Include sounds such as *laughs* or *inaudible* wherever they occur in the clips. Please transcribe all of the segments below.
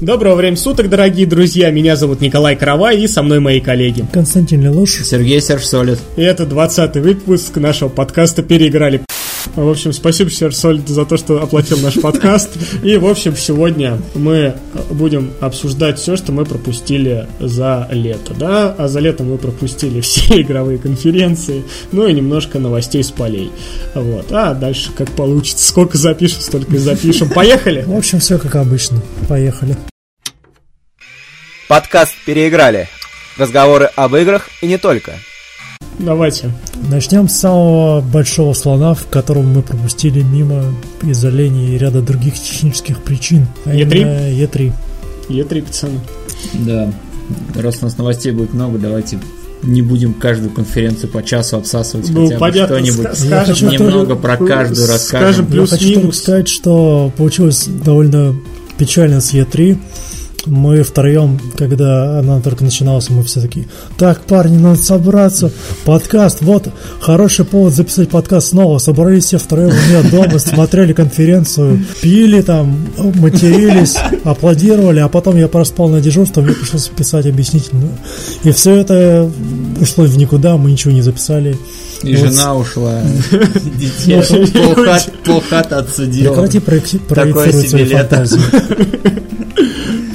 Доброго времени суток, дорогие друзья. Меня зовут Николай Каравай и со мной мои коллеги. Константин Лелуш. Сергей Серж Солид. И это 20 выпуск нашего подкаста «Переиграли». В общем, спасибо, Серж Солид, за то, что оплатил наш подкаст. И, в общем, сегодня мы будем обсуждать все, что мы пропустили за лето, да? А за лето мы пропустили *laughs* все игровые конференции, ну и немножко новостей с полей. Вот. А дальше как получится. Сколько запишем, столько и запишем. Поехали! В общем, все как обычно. Поехали. Подкаст «Переиграли». Разговоры об играх и не только. Давайте. Начнем с самого большого слона, в котором мы пропустили мимо из-за лени и ряда других технических причин. А Е3? Е3. Е3, пацаны. Да. Раз у нас новостей будет много, давайте не будем каждую конференцию по часу обсасывать Ну, хотя бы понятно, что-нибудь. ска- скажем, хочу немного только- про каждую скажем, расскажем. Я хочу Плюс-минус. сказать, что получилось довольно печально с Е3. Мы втроем, когда она только начиналась, мы все такие, так, парни, надо собраться, подкаст, вот, хороший повод записать подкаст снова. Собрались все втроем у меня дома, *laughs* смотрели конференцию, пили там, матерились, аплодировали, а потом я проспал на дежурство, мне пришлось писать объяснительную. И все это ушло в никуда, мы ничего не записали. И Вот жена ушла. *laughs* Детей Ну, *laughs* полхат- отсудила. Прекрати проекти- проектировать лето. фантазии.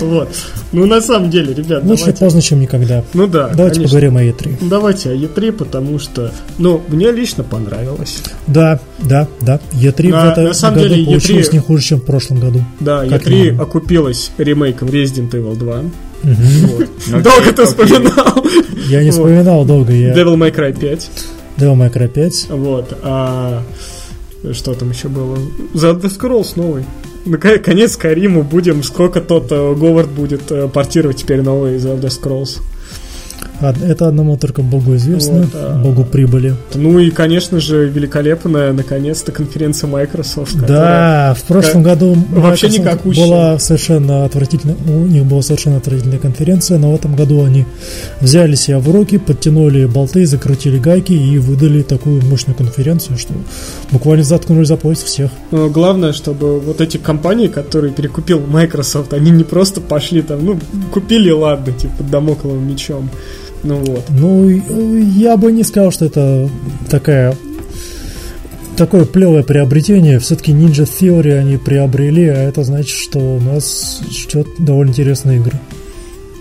Вот. Ну, на самом деле, ребят, Лучше давайте... поздно, чем никогда. Ну да, Давайте конечно. поговорим о E3. Давайте о Е3, потому что, ну, мне лично понравилось. Да, да, да. E3 На- в этом на самом году деле, E3 получилось не хуже, чем в прошлом году. Да, Как Е3 минимум. окупилась ремейком Resident Evil 2. Мгм. Вот. *laughs* Окей, Долго ты вспоминал. Я не Вот. вспоминал долго, я Devil May Cry 5. Devil May Cry 5. Вот. А что там еще было? The Elder Scrolls новый. Наконец, Кариму будем, сколько тот э, Говард будет э, портировать теперь новый Elder Scrolls. Это одному только Богу известно, Вот, а- Богу прибыли. Ну и, конечно же, великолепная, наконец-то, конференция Microsoft. Да, в прошлом году Вообще Microsoft никакущая. была совершенно отвратительная, у них была совершенно отвратительная конференция, но в этом году они взяли себя в руки, подтянули болты, закрутили гайки и выдали такую мощную конференцию, что буквально заткнули за пояс всех. Но главное, чтобы вот эти компании, которые перекупил Microsoft, они не просто пошли там, ну, купили, ладно, типа, домокловым мечом. Ну вот. Ну, я бы не сказал, что это такая такое плевое приобретение. Все-таки Ninja Theory они приобрели, а это значит, что у нас ждет довольно интересные игры.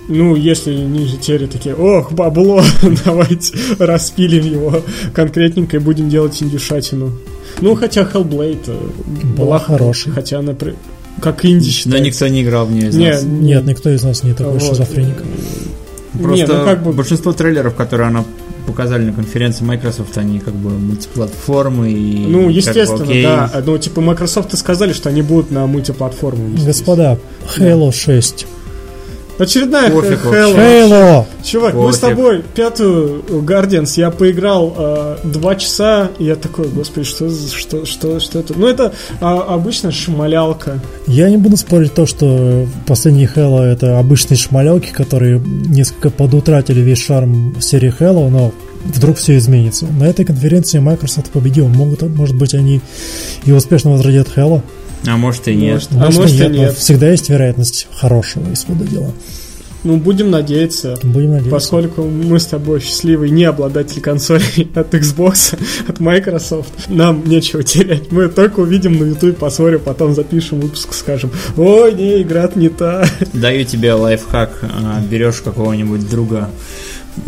Ну, если ниже тери такие, ох, бабло, *laughs* давайте распилим его конкретненько и будем делать индюшатину. Ну, хотя Hellblade э, была, Была хорошей. Хотя она при- как инди Но считается. никто не играл в нее из Не, нас. Нет, никто из нас не такой Вот. шизофреник. Просто Не, ну как бы... большинство трейлеров, которые она показали на конференции Microsoft, они как бы мультиплатформы и... Ну, как бы естественно, окей. да. Ну, типа, Microsoft сказали, что они будут на мультиплатформу. Господа, Halo 6. Очередная Пофиг Х- вообще. Halo. Halo! Чувак, мы с тобой пятую Guardians я поиграл э, два часа, и я такой, господи, что, за- что, что, что это? Ну, это а, обычная шмалялка. Я не буду спорить то, что последние Halo это обычные шмалялки, которые несколько подутратили весь шарм серии Halo, но вдруг все изменится. На этой конференции Microsoft победил. Могут, может быть, они и успешно возродят Halo. А может и нет. Может, а может и но нет. Всегда есть вероятность хорошего исхода дела. Ну, будем надеяться. Будем надеяться. Поскольку мы с тобой счастливые не обладатели консолей *laughs* от Xbox, от Microsoft, нам нечего терять. Мы только увидим на YouTube, посмотрим, потом запишем выпуск, скажем, ой, не, игра не та. Даю тебе лайфхак. А, Берешь какого-нибудь друга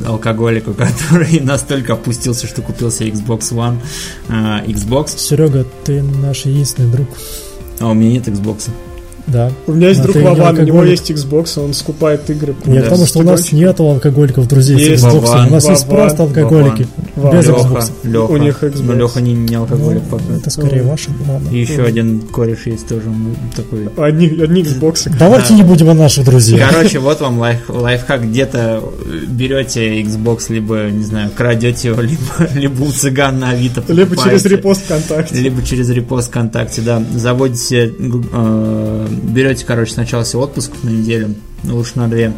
алкоголика, *laughs* который настолько опустился, что купил себе Xbox One, а, Xbox, Серега, ты наш единственный друг. А у меня нет Xbox. Да. У меня есть Но друг Вован, у него есть Xbox, он скупает игры. Я Да, к тому, что у нас нет алкоголиков, друзей Есть. с Xbox. Вован, у нас есть Вован, просто алкоголики. Вован. Без Лёха. Xbox. Леха. У них Xbox. Но Леха не, не алкоголик Ну, пока. это скорее ваше. Ладно. И еще один кореш есть тоже ну, такой. Одни, одни Xbox. Давайте не будем о наших друзьях. Короче, вот вам лайф, лайфхак. Где-то берете Xbox, либо, не знаю, крадете его, либо, *laughs* либо у цыган на Авито Либо через репост ВКонтакте. Либо через репост ВКонтакте, да. Заводите, э, берете, короче, сначала себе отпуск на неделю, лучше на две,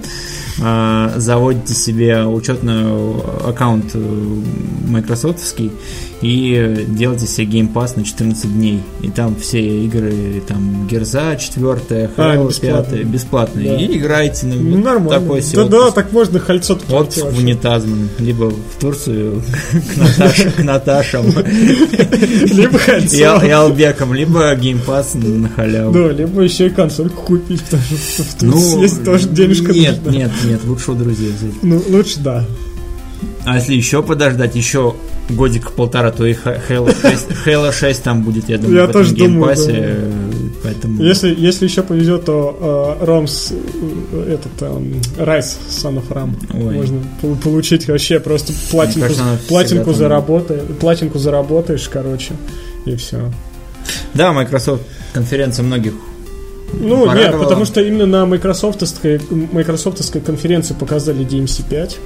а, заводите себе учетный аккаунт э, майкрософтовский и делайте себе Game Pass на 14 дней. И там все игры, там Герза 4, А, Halo бесплатно. 5, бесплатные. Да. И играйте на Ну, нормально. такой да, себе да, отпуск. так можно кольцо Отпуск в унитаз, блин. либо в Турцию *laughs* к Наташам Либо кольцо. И Албекам, либо геймпас на халяву. Да, либо еще и консольку купить, в Ну, Тоже денежка Нет, нужна. нет, нет, лучше у друзей взять. Ну, лучше да. А если еще подождать, еще годик полтора, то и Halo 6, Halo 6 там будет, я думаю, Я в этом тоже думаю, Game Pass е, да. э, поэтому... Если, если еще повезет, то э, Ромс, э, этот, эм, Ryse, Son of Rome, Ой. можно пол- получить вообще просто платинку, кажется, платинку, заработаешь, платинку заработаешь, короче, и все. Да, Microsoft конференция многих Ну, нет, Порадовало. потому что именно на майкрософтовской, майкрософтовской конференции показали DMC 5.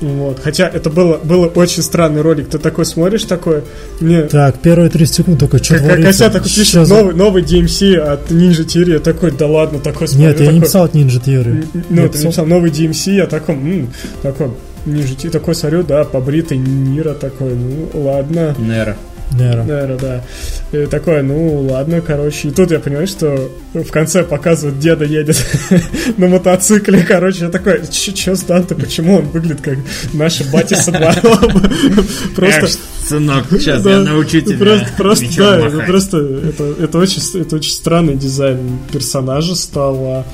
Вот. Хотя это было, было очень странный ролик. Ты такой смотришь, такой... Не, Так, первые 30 секунд только что как. Кося такой пишет, новый, новый DMC от Ninja Theory. Я такой, да ладно, такой смотрю. Нет, я не такой, писал от Ninja Theory. Ну, Я ты написал новый DMC, я такой, м, такой, Ninja Theory, такой смотрю, да, побритый Нира такой, ну, ладно. Нера. Наверное. Наверное, да. И такой, ну ладно, короче. И тут я понимаю, что в конце показывают, деда едет *laughs* на мотоцикле, короче. Я такой, че с Данте, почему он выглядит как наши бати со двором? Просто... Сынок, сейчас я научу тебя Просто, просто да, просто это, очень это очень странный дизайн персонажа стал. а,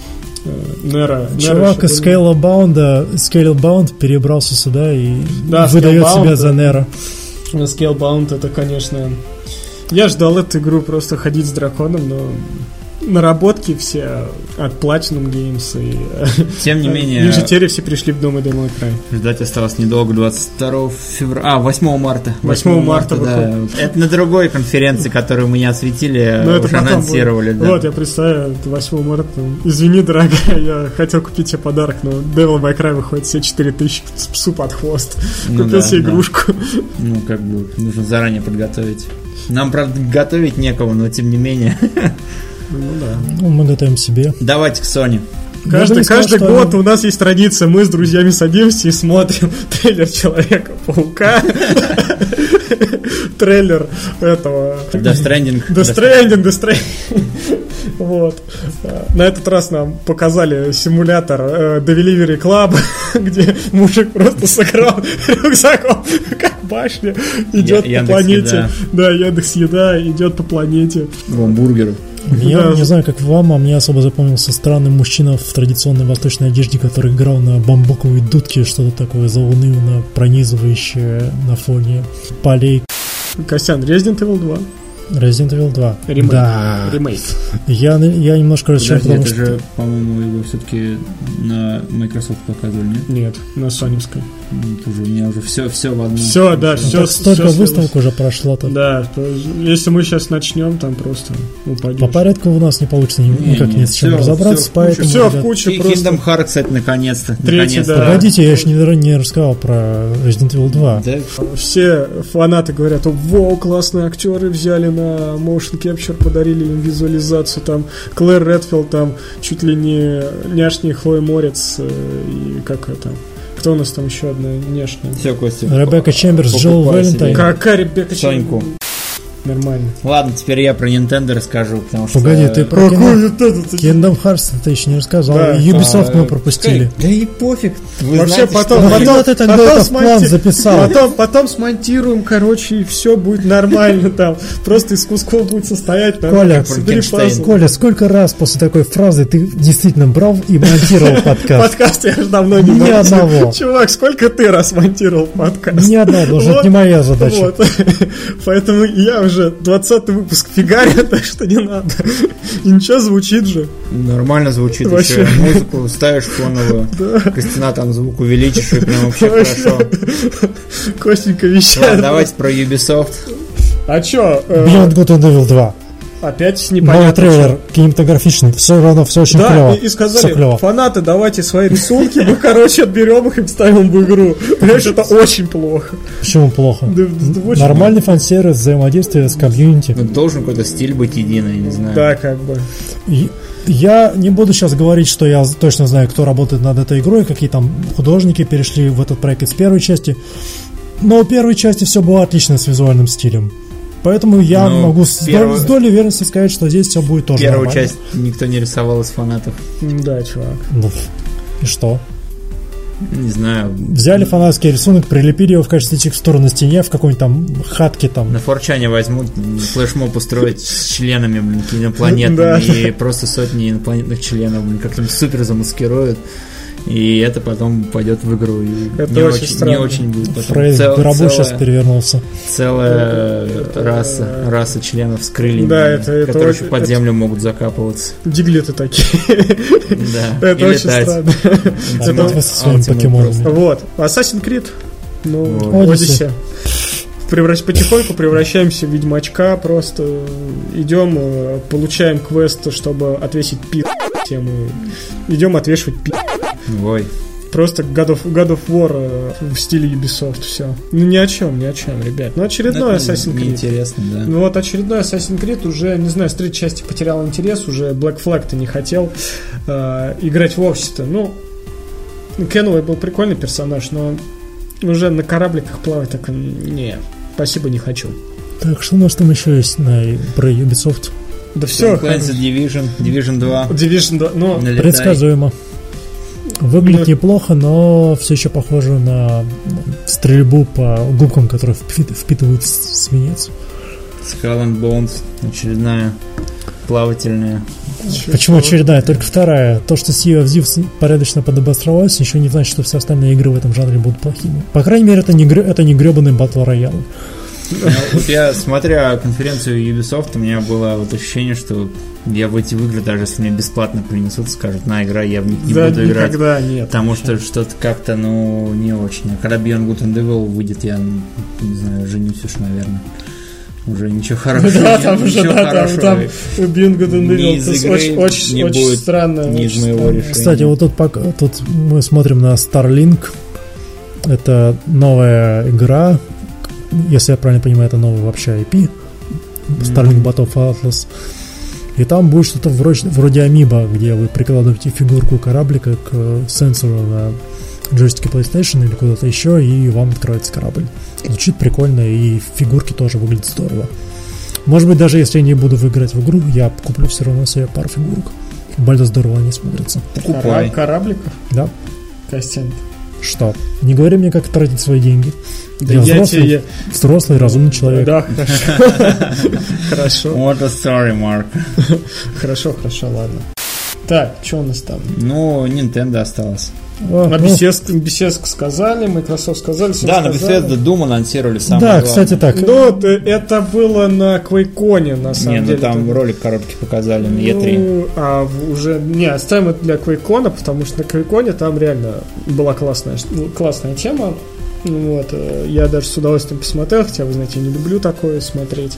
э, Нера. Нера Чувак еще из Scalebound, Scalebound перебрался сюда и Да, выдает себя за да. Нера. Scalebound это, конечно... Я ждал эту игру просто ходить с драконом, но наработки все от Platinum Games и Тем не менее, Ninja Theory все пришли в Дом и Demo Cry. ждать осталось недолго, 22 февраля, а, 8 марта. 8 марта да. Это на другой конференции, которую мы не осветили, Но это уже потом анонсировали, будет. да. Вот, я представляю, это 8 марта. Извини, дорогая, я хотел купить тебе подарок, но Devil May Cry выходит все 4000 с псу под хвост. Ну Купил да, себе да. игрушку. Ну, как бы, нужно заранее подготовить. Нам, правда, готовить некого, но тем не менее. *laughs* Ну да. Ну, мы готовим себе. Давайте к Sony. Каждый, сказал, каждый что год у нас есть традиция, мы с друзьями садимся и смотрим *laughs* трейлер Человека-паука, *laughs* трейлер этого... Death Stranding. Death Stranding, Death Stranding. Вот. На этот раз нам показали симулятор э, Delivery Club, *laughs* где мужик просто сыграл рюкзаком, как башня, идет Я- по планете. Да, Яндекс Еда идет по планете. Гамбургеры. Я не знаю, как вам, а мне особо запомнился странный мужчина в традиционной восточной одежде, который играл на бамбуковой дудке, что-то такое заунывно пронизывающее на фоне полей Костян, Resident Evil 2. Resident Evil 2. Ремейк. Да. Ремейк. Я, я немножко расчет, Подожди, потому это что... же, по-моему, его все-таки на Microsoft показывали, нет? Нет, на соневской. Ну, уже у меня уже все, все в одном. Все, да, Ну, все. так столько выставок уже прошло-то. Да, то есть, если мы сейчас начнем, там просто упадем. По порядку у нас не получится ни- Не, никак не, ни с чем всё- разобраться, всё в поэтому... Все в кучу И просто. Kingdom Hearts, кстати, наконец-то. Третий, наконец-то. да. Погодите, я еще не, не рассказал про Resident Evil 2. Да, Все фанаты говорят, во, классные актеры взяли на motion capture, подарили им визуализацию, там Клэр Редфилд, там чуть ли не няшний Хлоя Морец э, и как это, кто у нас там еще одна няшная? все, Костя. Ребекка Чемберс, Покупай Валентайн. Какая Ребекка Соньку. Нормально. Ладно, теперь я про Nintendo расскажу, потому что... Погоди, ты про Kingdom? Kingdom Hearts ты еще не рассказал. Да. Ubisoft А, мы пропустили. Да и пофиг. Вы Вообще знаете, потом, что- потом, ты тогда потом это план записал? Потом, потом смонтируем, короче, и все будет нормально там. Просто из кусков будет состоять. там, Коля. Коля, сколько раз после такой фразы ты действительно брал и монтировал *laughs* подкаст? Подкаст я же давно не Ни одного. Чувак, сколько ты раз монтировал подкаст? Ни одна, даже это не моя задача. *laughs* Поэтому я уже 20 выпуск фигарю, *laughs* так что не надо. И ничего, звучит же. Нормально звучит Вообще. еще. Музыку ставишь фоновую. *laughs* Костяна там звук увеличишь, и прям вообще Вообще. хорошо. Костенька Ладно, вещает. давайте про Ubisoft. А чё? э, Beyond Good and Evil 2. Опять Новый непонятно. трейлер что. кинематографичный, все равно, все очень Да, клево. и, и сказали, клево. фанаты, давайте свои рисунки, мы, короче, отберем их и вставим в игру. Понимаешь, это очень плохо. Почему плохо? Нормальный фан-сервис, взаимодействие с комьюнити. Ну, должен какой-то стиль быть единый, я не знаю. Да, как бы. Я не буду сейчас говорить, что я точно знаю, кто работает над этой игрой, какие там художники перешли в этот проект из первой части. Но у первой части все было отлично с визуальным стилем. Поэтому я Ну, могу с, первую- с долей уверенности сказать, что здесь все будет тоже Первую нормально. часть никто не рисовал из фанатов. Да, чувак. Ну, и что? Не знаю. Взяли фанатский рисунок, прилепили его в качестве текстуры на стене в какой-нибудь там хатке там. На форчане возьмут флешмоб устроить с членами, блин, *laughs* инопланетными, и просто сотни инопланетных членов, блин, как-нибудь супер замаскируют. И это потом пойдет в игру. И Это не, очень очень, не очень будет потом. Фрейд Цел- Гробу сейчас целая, перевернулся. целая Это- раса, раса членов с крыльями, Да, это- это которые очень- еще под это- землю могут закапываться. Диглеты такие. Да. *laughs* Это очень странно. Ultimate *laughs* покемонами. просто. Вот. Assassin's Creed. Ну, Вот. Odyssey. Превращ... Потихоньку превращаемся в ведьмачка, просто идем, э, получаем квест, чтобы отвесить пи и идем отвешивать пи. Ой. Просто God of, God of War э, в стиле Ubisoft, все. Ну ни о чем, ни о чем, ребят. Ну очередной Это Assassin's Creed. Неинтересно, да. Ну вот очередной Assassin's Creed уже, не знаю, с третьей части потерял интерес, уже Black Flag-то не хотел э, играть в обществе. Ну, Кенуэй был прикольный персонаж, но уже на корабликах плавать так, не, спасибо, не хочу. Так, что у нас там еще есть на, про Ubisoft? Да все, Division, Division 2. Division 2, ну, Налетай. Предсказуемо. Выглядит Ну- неплохо, но все еще похоже на стрельбу по губкам, которые впи- впитывают свинец. Skull and Bones, очередная плавательная. Почему очередная? Только вторая. То, что Sea of Thieves порядочно подобостралась, еще не значит, что все остальные игры в этом жанре будут плохими. По крайней мере, это не, это не гребаный батл роял. Ну, вот я, смотря конференцию Ubisoft, у меня было вот ощущение, что я в эти игры, даже если мне бесплатно принесут, скажут, на, играй, я в них не да, буду играть. никогда нет. Потому что что-то как-то, ну, не очень. А когда Beyond Good and Evil выйдет, я, ну, не знаю, женюсь уж, наверное. Уже ничего хорошего. Да, там уже, да, там, хорошего. там Beyond Good and Evil, очень, очень, не очень будет, странно. ни из моего решения. Кстати, вот тут, пока, тут мы смотрим на Starlink. Это новая игра. Если я правильно понимаю, это новый вообще IP. Starlink Battle of Atlas. И там будет что-то вроде, вроде амиба, где вы прикладываете фигурку кораблика к э, сенсору на джойстике PlayStation или куда-то еще, и вам откроется корабль. Звучит прикольно, и фигурки тоже выглядят здорово. Может быть, даже если я не буду играть в игру, я куплю все равно себе пару фигурок. Больно здорово они смотрятся. Покупай. Кора- Корабликов? Да. Костян. Что? Не говори мне, как тратить свои деньги. Да Я я взрослый, тебе... взрослый, разумный человек. Да, *laughs* хорошо. Хорошо, What a story, Mark. хорошо, хорошо, ладно. Так, что у нас там? Ну, Nintendo осталось. А, На ну, Bethesda, Bethesda сказали, Microsoft сказали, Да, на. Bethesda Doom анонсировали самое да, главное. кстати, так. Ну, т- это было на Quakecoне, на самом Не, ну деле. там Это- ролик коробки показали на E3. Ну, а уже... Не, оставим это для Quakecoне, потому что на Quakecoне там реально была классная, ну, классная тема. Ну Вот, э, я даже с удовольствием посмотрел, хотя, вы знаете, я не люблю такое смотреть.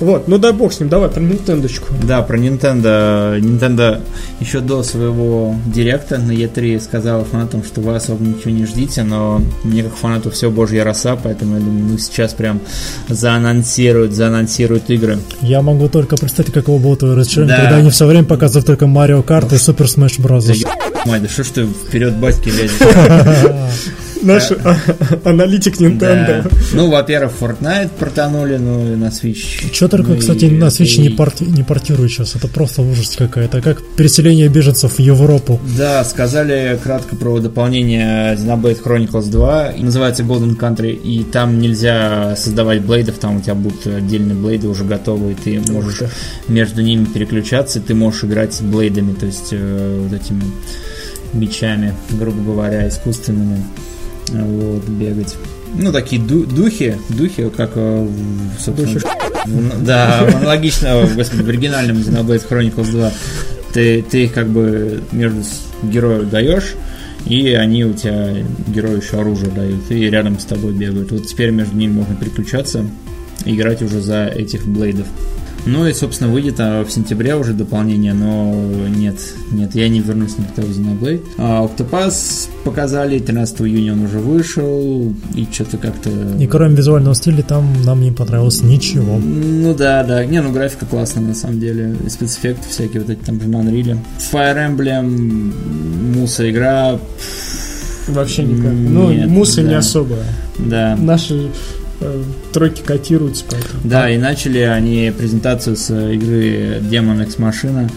Вот, ну дай бог с ним, давай про Нинтендочку. Да, про Nintendo. Nintendo еще до своего директа на E3 сказала фанатам, что вы особо ничего не ждите, но мне как фанату все божья роса, поэтому я думаю, ну сейчас прям заанонсируют, заанонсируют игры. Я могу только представить, каково было твое разочарование, Да. когда они все время показывают только Марио Карт и Супер Smash Bros. Да мать, да что ж ты вперед батьки лезешь? *laughs* Наш а- аналитик Nintendo. Ну, во-первых, Fortnite протонули, ну и на Switch. Что только, Ну кстати, на Switch не, портируют сейчас. Это просто ужас какая-то. Как переселение беженцев в Европу. Да, сказали кратко про дополнение Xenoblade Chronicles 2. И Называется Golden Country. И там нельзя создавать блейдов, там у тебя будут отдельные блейды уже готовы, и ты можешь между ними переключаться, ты можешь играть с блейдами, то есть э, вот этими мечами, грубо говоря, искусственными. Вот, бегать. Ну, такие ду- духи, духи, как, э, собственно, в- да, аналогично, господи, в оригинальном Xenoblade Chronicles 2. Ты, ты их как бы между герою даешь, и они у тебя герою еще оружие дают, и рядом с тобой бегают. Вот теперь между ними можно переключаться и играть уже за этих блейдов. Ну и, собственно, выйдет а, в сентябре уже дополнение, но нет, нет, я не вернусь на то Xenoblade. А Octopass показали, 13 июня он уже вышел, и что-то как-то... И кроме визуального стиля там нам не понравилось ничего. Ну да, да. Не, ну графика классная на самом деле. И спецэффекты всякие вот эти там же на Unreal. Fire Emblem, муса игра. Вообще никак. Ну, Нет, мусы не да. особо. Да. Наши тройки котируются, поэтому. Да, и начали они презентацию с игры Demon X Machina.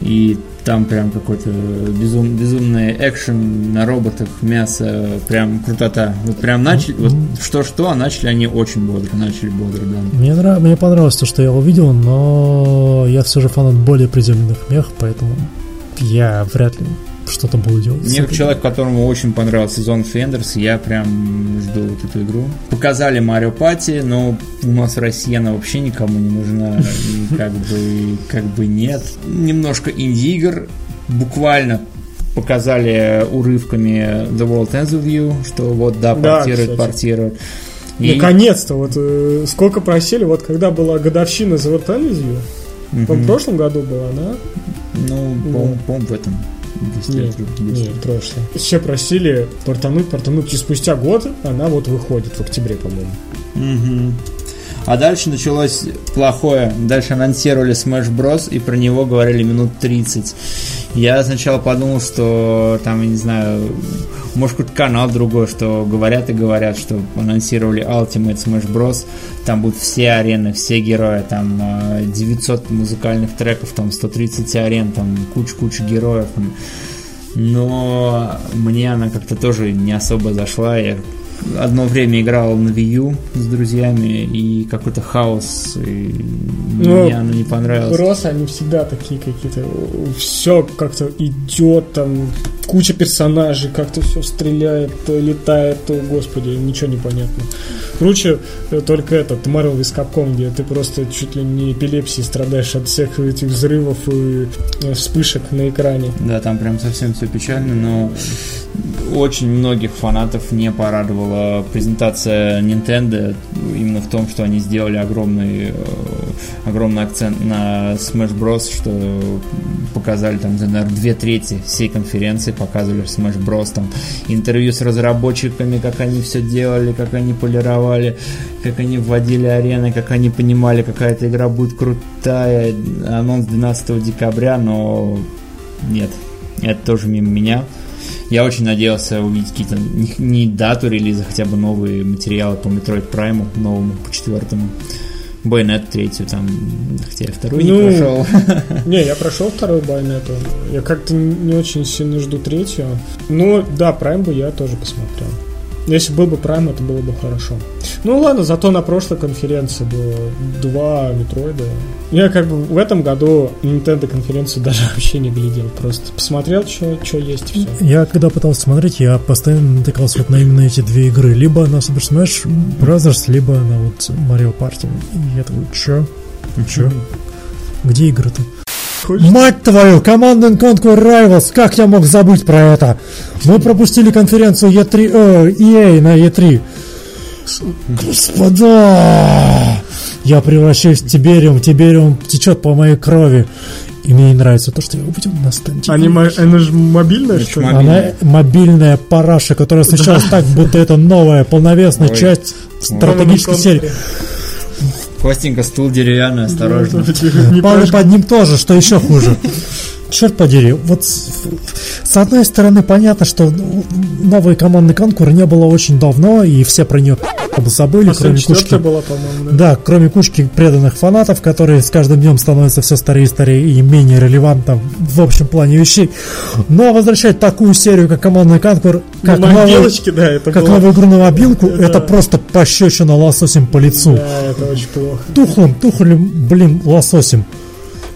И там прям какой-то безум, безумный экшен на роботах, мясо, прям крутота. Вот прям начали, вот что-что, а начали они очень бодро, начали бодро, да. Мне, нрав... Мне понравилось то, что я увидел, но я все же фанат более приземленных мех, поэтому я вряд ли что-то буду делать. Мне как человек, которому очень понравился сезон Фендерс, я прям жду вот эту игру. Показали Марио Пати, но у нас в России она вообще никому не нужна. И как бы, как бы нет. Немножко инди-игр. Буквально показали урывками The World Ends With You, что вот да, Да, портирует, кстати. портирует. И- Наконец-то, вот э, сколько просили, вот когда была годовщина The World Ends With You, в прошлом году была, она? Ну, по-моему, по-моему, в этом. Нет, нет, прошлое. Все просили портануть, портануть, и спустя год она вот выходит в октябре, по-моему. Мгм. А дальше началось плохое. Дальше анонсировали Smash Bros. и про него говорили минут 30. Я сначала подумал, что там, я не знаю, может какой-то канал другой, что говорят и говорят, что анонсировали Ultimate Smash Bros. Там будут все арены, все герои, там э, 900 музыкальных треков, там 130 арен, там куча-куча героев. Но мне она как-то тоже не особо зашла. Я одно время играл на Wii U с друзьями, и какой-то хаос, и Ну, мне оно не понравилось. Брос, они всегда такие какие-то. Все как-то идет, там куча персонажей, как-то все стреляет, то летает, то, господи, ничего не понятно. Круче э, только этот Marvel vs. Capcom, где ты просто чуть ли не эпилепсией страдаешь от всех этих взрывов и э, вспышек на экране. Да, там прям совсем все печально, но очень многих фанатов не порадовала презентация Nintendo именно в том, что они сделали огромный, э, огромный акцент на Smash Bros, что показали там, наверное, две трети всей конференции показывали Smash Bros, там интервью с разработчиками, как они все делали, как они полировали, как они вводили арены, как они понимали, какая эта игра будет крутая. Анонс 12 декабря, но нет, это тоже мимо меня. Я очень надеялся увидеть какие-то не дату релиза, хотя бы новые материалы по Metroid Prime, новому, по четвертому. Байонет третью там, хотя я вторую Ну, не прошел. *laughs* Не, я прошел вторую байонету. Я как-то не очень сильно жду третью. Но да, Прайм бы я тоже посмотрел. Если был бы Прайм, это было бы хорошо. Ну ладно, зато на прошлой конференции было два Метроида. Я как бы в этом году Nintendo конференцию *laughs* даже вообще не глядел. Просто посмотрел, что есть, все. Я когда пытался смотреть, я постоянно натыкался вот на именно эти две игры. Либо на Super Smash Bros., либо на вот Mario Party. И я такой, чё? Чё? Где игры-то? Мать твою, Command and Conquer Rivals, как я мог забыть про это? Мы пропустили конференцию E3, э, EA на E3. Господа! Я превращаюсь в Тибериум, Тибериум течет по моей крови. И мне не нравится то, что я увидел на стенде. Они, мо- она же мобильная, что ли? Она мобильная параша, которая освещалась так, будто это новая полновесная часть стратегической серии. Костенька, стул деревянный, осторожно. Палы под ним тоже, что еще хуже. Черт подери, вот с, одной стороны понятно, что новой команды Конкур не было очень давно, и все про нее забыли, кроме кучки. была, да. Да, кроме кучки преданных фанатов, которые с каждым днем становятся все старее и старее и менее релевантно в общем плане вещей. Но возвращать такую серию, как командный конкур, как, Ну, новую, да, это как было- новую игру на мобилку, Да. это просто пощечина лососем по лицу. Да, это очень плохо. Тухлым, тухлым, блин, лососем.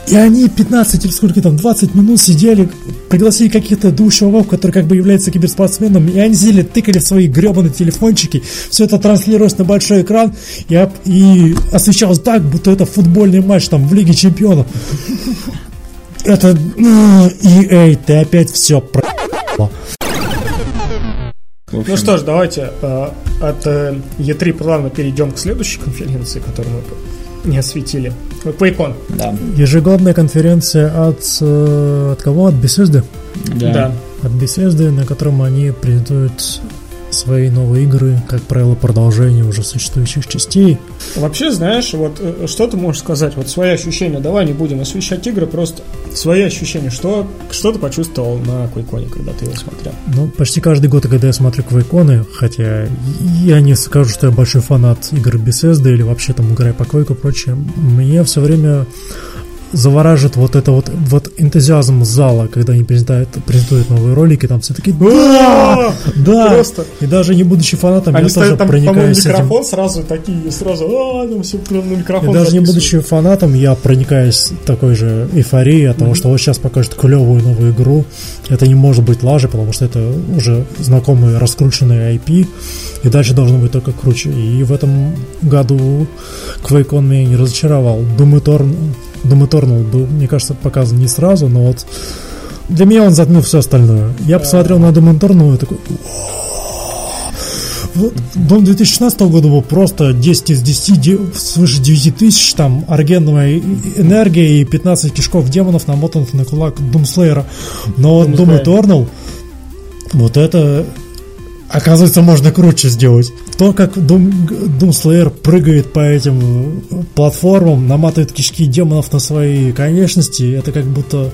И они 15 или сколько там, 20 минут сидели, пригласили каких-то двух чуваков, которые как бы являются киберспортсменами, и они сидели, тыкали в свои гребаные телефончики, все это транслировалось на большой экран и, и освещалось так, будто это футбольный матч там в Лиге Чемпионов. *laughs* Это... м, EA, ты опять все про... В общем, Ну что ж, давайте э, от э, E3 плавно перейдем к следующей конференции, которую мы не осветили. QuakeCon. Да. Ежегодная конференция от, э, от кого? От Bethesda? Да. От Bethesda, на котором они презентуют свои новые игры, как правило, продолжение уже существующих частей. Вообще, знаешь, вот э, что ты можешь сказать? Вот свои ощущения. Давай не будем освещать игры, просто свои ощущения. Что, что ты почувствовал на Квейконе, когда ты его смотрел? Ну, почти каждый год, когда я смотрю Квейконы, хотя я не скажу, что я большой фанат игр Bethesda или вообще там играю по Quake и прочее, мне все время завораживает вот это вот, вот энтузиазм зала, когда они презентуют, презентуют новые ролики, там все такие да, да, Просто. и даже не будучи фанатом, Они я тоже ставят там, по-моему, проникаюсь этим. микрофон сразу, такие сразу, а, там все прям на микрофон И даже не будучи фанатом, я проникаюсь такой же эйфорией от того, что вот сейчас покажут клевую новую игру. Это не может быть лажей, потому что это уже знакомый раскрученный IP, и дальше должно быть только круче. И в этом году QuakeCon меня не разочаровал. Doom Eternal, Doom Eternal был, мне кажется, показан не сразу, но вот для меня он затмил все остальное. Я посмотрел на Doom Eternal и такой... Вот, Дом 2016 года был просто 10 из 10, де- свыше 9 тысяч, там, аргеновая энергия и 15 кишков демонов, намотанных на кулак Думслеера. Но Doom. Eternal, вот это, оказывается, можно круче сделать. То, как Doom, Doomslayer прыгает по этим э, платформам, наматывает кишки демонов на свои конечности, это как будто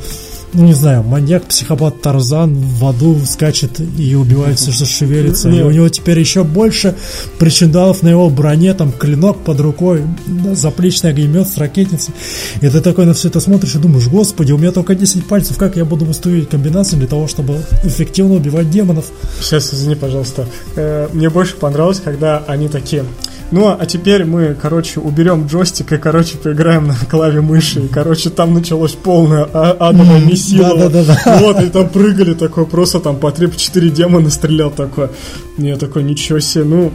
ну не знаю, маньяк, психопат Тарзан в аду скачет и убивает все, *laughs* что шевелится. И Не. у него теперь еще больше причиндалов на его броне, там клинок под рукой, да, заплечный огнемет с ракетницей. И ты такой на все это смотришь и думаешь, господи, у меня только 10 пальцев, как я буду выставить комбинации для того, чтобы эффективно убивать демонов? Сейчас, извини, пожалуйста. Э, Мне больше понравилось, когда они такие... Ну, а теперь мы, короче, уберем джойстик и, короче, поиграем на клаве мыши. И, короче, там началось полное а- адовое месилово. да-да-да. Вот, и там прыгали такой, просто там по 3-4 демона стрелял такой. Я такой, ничего себе, ну,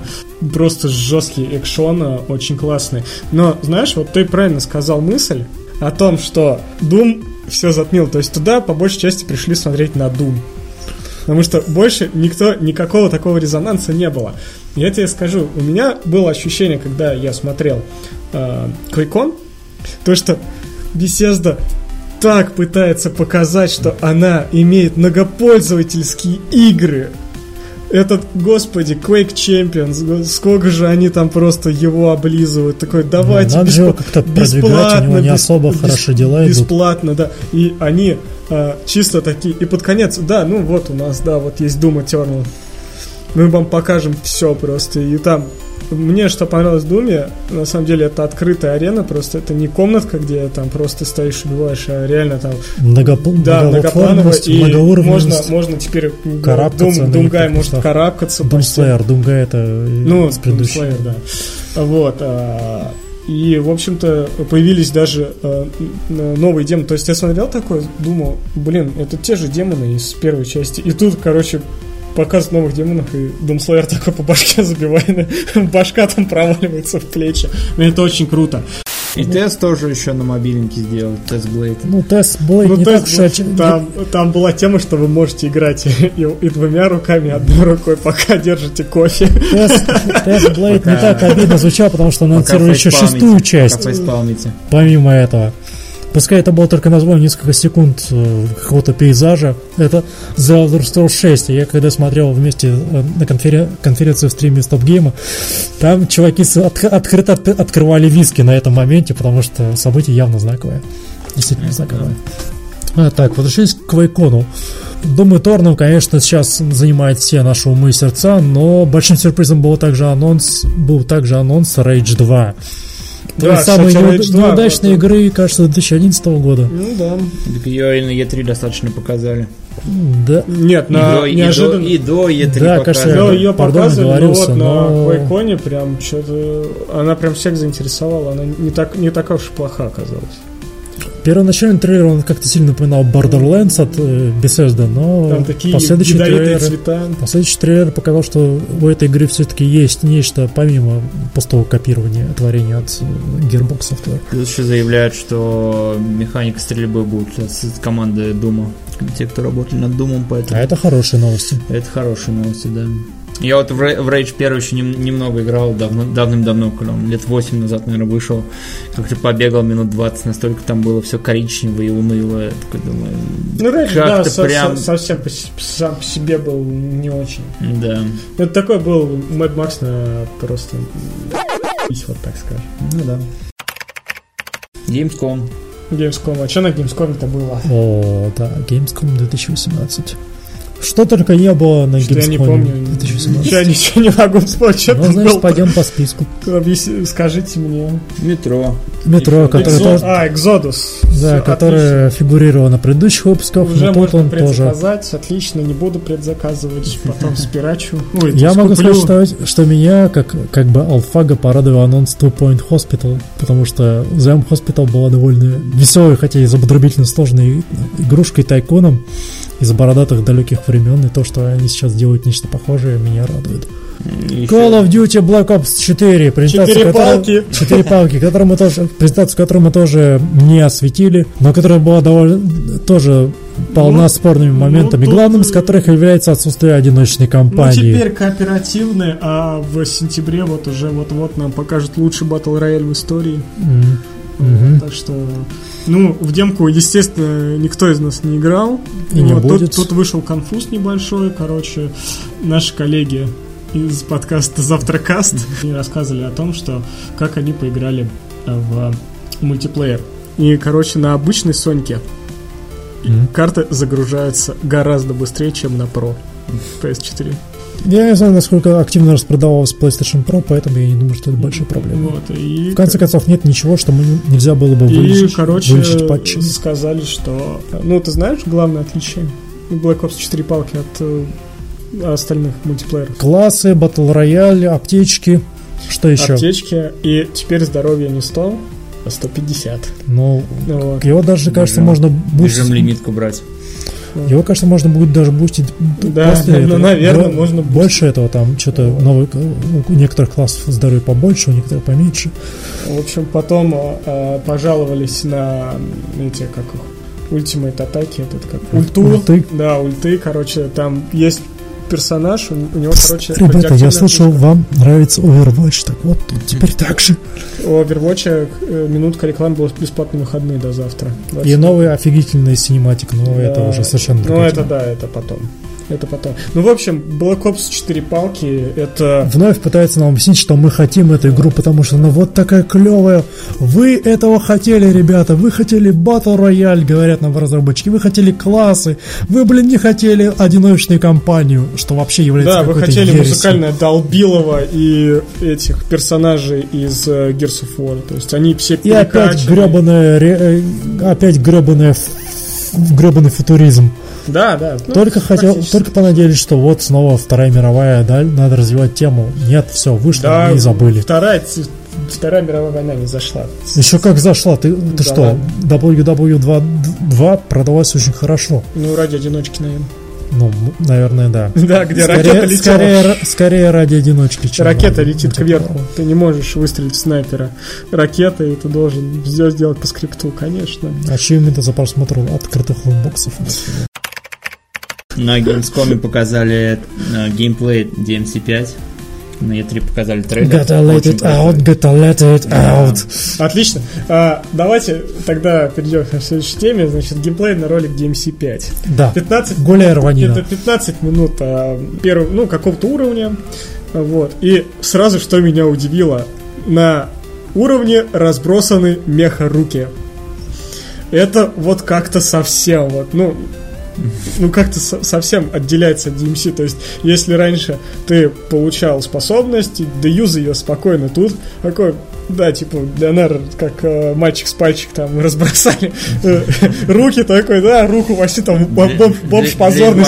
просто жесткий экшон, а, очень классный. Но, знаешь, вот ты правильно сказал мысль о том, что Doom все затмил. То есть туда, по большей части, пришли смотреть на Doom. Потому что больше никто, никакого такого резонанса не было. Я тебе скажу, у меня было ощущение, когда я смотрел э, то, что Bethesda так пытается показать, что она имеет многопользовательские игры. Этот, господи, Quake Champions, сколько же они там просто его облизывают. Такой, давайте Ну, надо же его как-то продвигать, у него не особо хорошо дела идут. Бесплатно, да. И они э, чисто такие, и под конец, да, ну вот у нас, да, вот есть Doom Eternal. Мы вам покажем все просто. И там мне что понравилось в Думе, на самом деле это открытая арена, просто это не комнатка, где там просто стоишь и убиваешь, а реально там Многопл- да, многопланово, и можно, можно теперь Карабкаться Doomguy некоторых может местах. карабкаться Doomslayer, Doomguy это ну, с предыдущего. Да. Вот. а, И, в общем-то, появились даже н- новые демоны. То есть я смотрел такое, думал, блин, это те же демоны из первой части. И тут, короче, показ новых демонов, и Думслеер такой по башке *laughs* забивает, *laughs* башка там проваливается в плечи. Ну, это очень круто. И тест тоже еще на мобильнике сделал, тест Блейд. Ну, тест Блейд Ну, не то так оч- там, там была тема, что вы можете играть *laughs* и, и двумя руками, и одной рукой, пока держите кофе. Тест, тест Блейд не так обидно звучал, потому что анонсировали еще шестую часть, помимо этого. Пускай это было только название несколько секунд э, какого-то пейзажа. Это The Elder Scrolls 6. И Я когда смотрел вместе э, на конферен- конференции в стриме Стоп Гейма, там чуваки от- открыто от- открывали виски на этом моменте, потому что событие явно знаковое. Действительно знаковое. А, так, возвращаясь к Квейкону. Думаю, Торнов, конечно, сейчас занимает все наши умы и сердца, но большим сюрпризом был также анонс, был также анонс Rage 2. Да, самой кстати, неуд- Rage 2, неудачной вот. игры, кажется, 2011 года. Ну да. Так ее и на E3 достаточно показали. Да. Нет, И на до- и до- неожиданно... И до E3 Да, показали. кажется, Ну, Да, ее пардон, показывали, но вот но- на Квейконе прям что-то... Она прям всех заинтересовала, она не, так, не такая уж и плоха оказалась. Первоначальный трейлер, он как-то сильно напоминал Borderlands от э, Bethesda, но Там такие последующий трейлер, цвета. последующий трейлер показал, что у этой игры все-таки есть нечто помимо пустого копирования творения от э, Gearbox Software. Плюс еще заявляют, что механика стрельбы будет с с команды Дума. Те, кто работали над Думом, А поэтому это хорошие новости. это хорошие новости, да. Я вот в Ra- в Rage 1 еще нем- немного играл, давно, давным-давно, когда он лет 8 назад, наверное, вышел. Как-то побегал минут 20, настолько там было все коричневое и унылое. Такой думаю, Ну, Рэдж, да, со- прям- со- совсем по сам по себе был не очень. да. Это такой был Mad Max на просто... Вот так скажем. Ну да. Gamescom. Gamescom. А что на Gamescom-то было? О, да, Gamescom 2018. Что только не было на Что я не помню. 2017. Я ничего не могу вспомнить. Что Ну, значит, было? пойдем по списку. Скажите мне. Метро. Метро, который Экзо- тоже, А, Exodus. да, Всё, который фигурировал на предыдущих выпусках, Уже но тут можно он тоже. отлично, не буду предзаказывать, потом спирачу. Ой, Я могу сказать, что, меня, как, как бы алфага, порадовал анонс Two Point Hospital, потому что The M Hospital была довольно веселой, хотя и забодробительно сложной игрушкой тайконом из бородатых далеких времен, и то, что они сейчас делают нечто похожее, меня радует. Еще- Call of Duty Black Ops 4, презентацию Четыре палки. Четыре палки, которую мы тоже, презентацию которую мы тоже не осветили, но которая была довольно тоже полна Ну, спорными моментами, тут, главным из которых является отсутствие одиночной Ну, кампании. теперь кооперативный, а в сентябре вот уже вот-вот нам покажут лучший батл рояль в истории. М. Мгм. Так что, ну, в демку, естественно, никто из нас не играл. И не Вот тут- будет. Тут, вышел конфуз небольшой, короче, наши коллеги из подкаста Завтракаст они рассказывали о том, что как они поиграли в мультиплеер. И, короче, на обычной Соньке Мгм. карты загружаются гораздо быстрее, чем на Pro PS4. Я не знаю, насколько активно распродавалась PlayStation Pro, поэтому я не думаю, что это большая проблема. Вот, и В конце концов, нет ничего, что мы не- нельзя было бы И, вылечить, короче, вылечить патчами. сказали, что... Ну, ты знаешь главное отличие Black Ops 4 палки от э, остальных мультиплееров? Классы, батл рояль, аптечки, что еще? Аптечки, и теперь здоровье не 100, а 150. Ну, Ну, вот. его даже, кажется, можно бустить. лимитку брать. Его, кажется, можно будет даже бустить Да, после ну, этого. наверное, Да, можно бустить. Больше этого, там, что-то новый, у некоторых классов здоровье побольше, у некоторых поменьше. В общем, потом э, пожаловались на эти, как их, ультимейт атаки, этот как ульту. Ульты. Да, ульты, короче, там есть персонаж, у, него, короче, Ребята, я слышал, пушка. вам нравится Overwatch, так вот тут теперь так же. У Overwatch э, минутка реклам была бесплатные выходные до завтра. И новый офигительный синематик, но Да. это уже совершенно Ну, это да, это потом. Это потом. Ну, в общем, Black Ops 4 палки, это... Вновь пытается нам объяснить, что мы хотим эту игру, потому что она вот такая клевая. Вы этого хотели, ребята. Вы хотели Battle Royale, говорят нам разработчики. Вы хотели классы. Вы, блин, не хотели одиночную кампанию, что вообще является Да, вы хотели ересью. музыкальное Долбилова и этих персонажей из э, Gears of War. То есть они все И опять гребаная, ре- э, опять гребаная гребаный футуризм. Да, да. ну, только хотел, только понадеялись, что вот снова Вторая мировая, да, надо развивать тему. Нет, все, вышло Да, и забыли. Вторая, Вторая мировая война не зашла. Еще как зашла, ты, ты Да что, ладно. WW2 2 продалась очень хорошо. Ну, ради одиночки, наверное. Ну, наверное, да. *laughs* Да, где скорее, ракета летела. скорее, скорее ради одиночки, чем Ракета ради летит кверху. Ты не можешь выстрелить в снайпера ракетой, и ты должен все сделать по скрипту, конечно. Ачивменты за просмотр открытых лутбоксов. На Gamescom показали э, геймплей DMC5. На E3 показали трейлер. Gotta let it out, gotta let it out. Отлично. А, давайте тогда перейдем к следующей теме. Значит, геймплей на ролик DMC5. Да, 15 Голая рванина. Это 15 минут а, первого, ну, какого-то уровня. Вот. И сразу, что меня удивило, на уровне разбросаны меха-руки. Это вот как-то совсем вот, ну, ну как-то со- совсем отделяется от DMC. То есть, если раньше ты получал способность, да юзай ее спокойно, тут такой, да, типа, Леонард, как э, мальчик с пальчик там разбросали э, руки такой, да, руку вообще там бомж, позорный.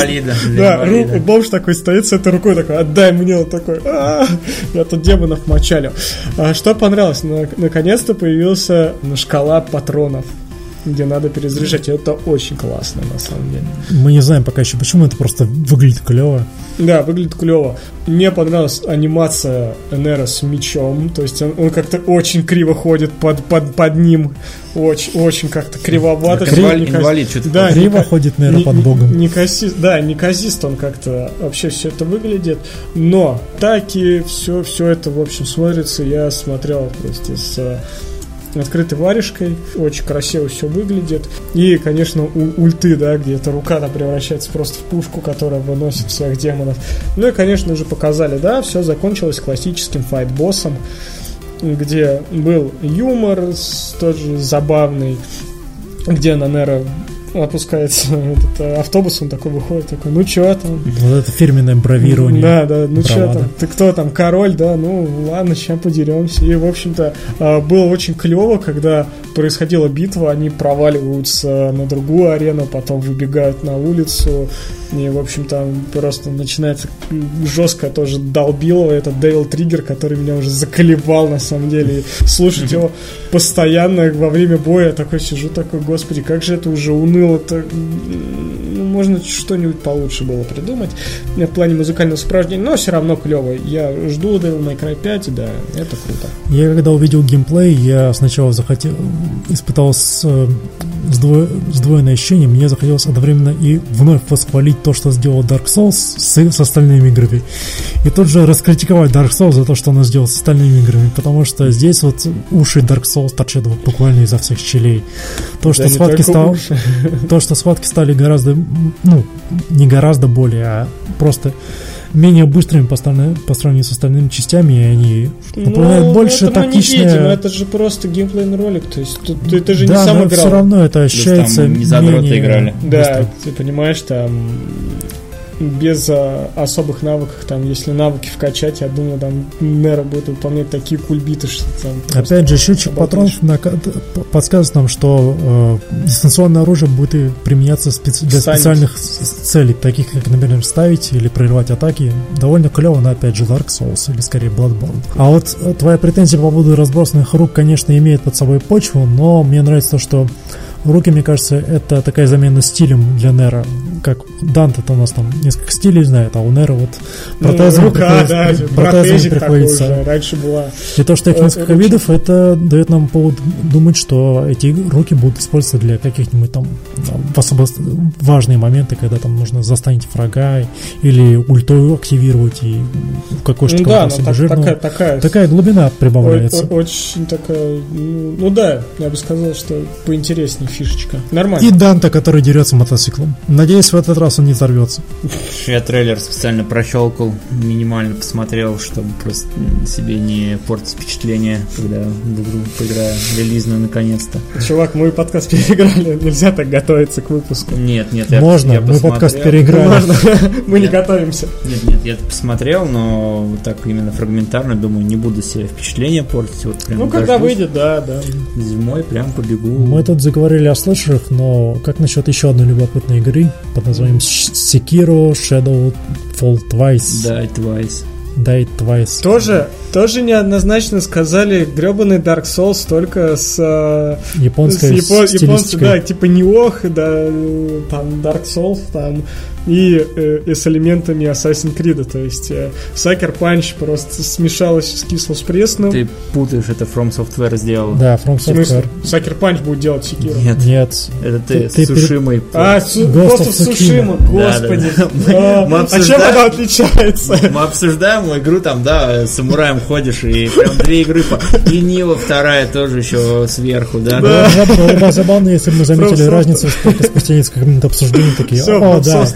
Да, бомж такой стоит с этой рукой такой, отдай мне, он такой, «А, я тут демонов мочалил. А что понравилось? На- Наконец-то появился шкала патронов. Где надо перезаряжать. И это очень классно, на самом деле. Мы не знаем пока еще, почему это просто выглядит клево. Да, выглядит клево. Мне понравилась анимация Энера с мечом. То есть он, он как-то очень криво ходит под, под, под ним. Очень, очень как-то кривовато. Как инвалид, инвалид что-то Да, Криво не- ходит, наверное, не- под богом. Не, неказист, да, неказист он как-то вообще все это выглядит. Но таки все, все это, в общем, смотрится. Я смотрел просто с э, открытой варежкой. Очень красиво все выглядит. И, конечно, у- ульты, да, где эта рука там превращается просто в пушку, которая выносит всех демонов. Ну и, конечно же, показали, да, все закончилось классическим файт-боссом где был юмор с- тоже забавный, где на Нера опускается этот э, автобус, он такой выходит, такой, ну чё там? Вот это фирменное бравирование. Да, да, ну чё там, ты кто там, король, да, ну ладно, сейчас подеремся. И, в общем-то, э, было очень клево, когда происходила битва, они проваливаются на другую арену, потом выбегают на улицу, и, в общем, там просто начинается жесткое тоже долбилово, это Devil Триггер, который меня уже заколебал, на самом деле. И слушать его постоянно во время боя, такой сижу, такой, господи, как же это уже уныло-то. Ну, можно что-нибудь получше было придумать в плане музыкального сопровождения, но все равно клево. Я жду Devil May Cry 5, да, это круто. Я когда увидел геймплей, я сначала захотел, испытал с, э, сдво- сдвоенное ощущение, мне захотелось одновременно и вновь восхвалить то, что сделал Dark Souls с, с остальными играми. И тут же раскритиковать Dark Souls за то, что он сделал с остальными играми, потому что здесь вот уши Dark Souls торчат вот буквально изо всех щелей. То, что Да схватки стал, то, что схватки стали гораздо, ну, не гораздо более, а просто менее быстрыми по, стороне- по сравнению с остальными частями, и они напоминают Ну, больше это мы не тактичное... видим, это же просто геймплейный ролик, то есть тут, ты, ты же да, не сам играл. все равно это Плюс ощущается там не за менее играли. Да, быстро. ты понимаешь, там без а, особых навыков, там, если навыки вкачать, я думаю, там Нера будет выполнять такие кульбиты, что там Опять же, счетчик патронов подсказывает нам, что э, дистанционное оружие будет и применяться специ- для Станет. специальных целей, таких как, например, ставить или прерывать атаки. Довольно клево, но опять же Dark Souls или скорее Bloodborne. А вот э, твоя претензия по поводу разбросанных рук, конечно, имеет под собой почву, но мне нравится то, что руки, мне кажется, это такая замена стилем для Нера. Как Данте-то у нас там несколько стилей знает, а у Нера вот Ну, протезом рука, да, приходится- протезик такой приходится уже, раньше была. и то, что их несколько руки. видов, это дает нам повод думать, что эти руки будут использоваться для каких-нибудь там, там особо важные моменты, когда там нужно застанить врага или ульту активировать и какой-то Ну да, но так- жирного. такая, такая, Такая глубина о- прибавляется. о- очень такая, ну, ну да, я бы сказал, что поинтереснее фишечка. Нормально. И Данта, который дерется мотоциклом. Надеюсь, в этот раз он не взорвется. Я трейлер специально прощелкал, минимально посмотрел, чтобы просто себе не портить впечатление, когда в игру поиграю релизную наконец-то. Чувак, мы подкаст переиграли, нельзя так готовиться к выпуску. Нет, нет, я Можно, я мы подкаст посмотрел. переиграли. Можно, мы не готовимся. Нет, нет, я посмотрел, но вот так именно фрагментарно, думаю, не буду себе впечатление портить. Вот прям Ну, когда дождусь. выйдет, да, да. Зимой прям побегу. Мы тут заговорили о слэшерах, но как насчет еще одной любопытной игры под названием Sekiro Shadow Fall Twice? Да, Twice. Die Twice. Тоже, тоже неоднозначно сказали гребаный Dark Souls только с, э, Японская с япон- стилистика. японцы, да, типа Неох, да, э, там Dark Souls, там и, э, и с элементами Assassin's Creed, то есть э, Sucker Punch просто смешалось с кисло с пресным. Ты путаешь, это From Software сделал. Да, From? Software. Sucker Punch будет делать Секиру. Нет, Нет. это ты, Ты- ты с Сушимой. А, Су- Ghost Да, господи. да, да. Мы- А, а чем она отличается? *laughs* Мы обсуждаем игру, там, да, с самураем ходишь, и прям две игры по... И Нива вторая тоже еще сверху, да? Да. Забавно, если бы мы заметили разницу спустя несколько минут обсуждения, такие, о, да.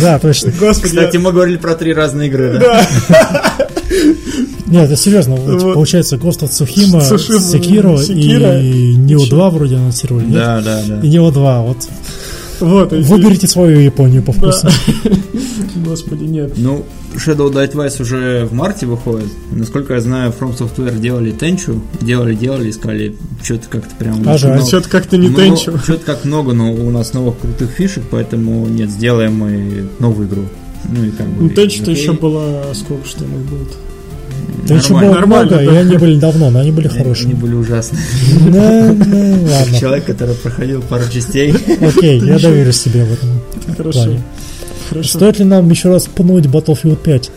Да, точно. Господи, Кстати, мы говорили про три разные игры, да? да. Нет, это серьезно, вот получается Ghost of Tsushima, Tsushima, Sekiro Sekiro. и Neo 2 вроде анонсировали, нет? Да, да, да. И Neo 2, вот Вот, и- выберите свою Японию по вкусу. *laughs* Господи, нет. Ну, Shadow Die Twice уже в марте выходит. Насколько я знаю, From Software делали Тенчу, делали, делали, искали что-то как-то прям... А жаль. Что-то как-то не тенчу. Что-то как много, но у нас новых крутых фишек, поэтому нет, сделаем мы новую игру. Ну и как бы... Ну, тенчу-то окей. еще было сколько что у нас будет? Ничего Нормально. было Нормально, много, да. и они были давно, но они были Они хорошие. были ужасны. Да, да, ладно. Человек, который проходил пару частей. Окей, я доверюсь себе в этом Хорошо. плане. Хорошо. Стоит ли нам еще раз пнуть Battlefield 5?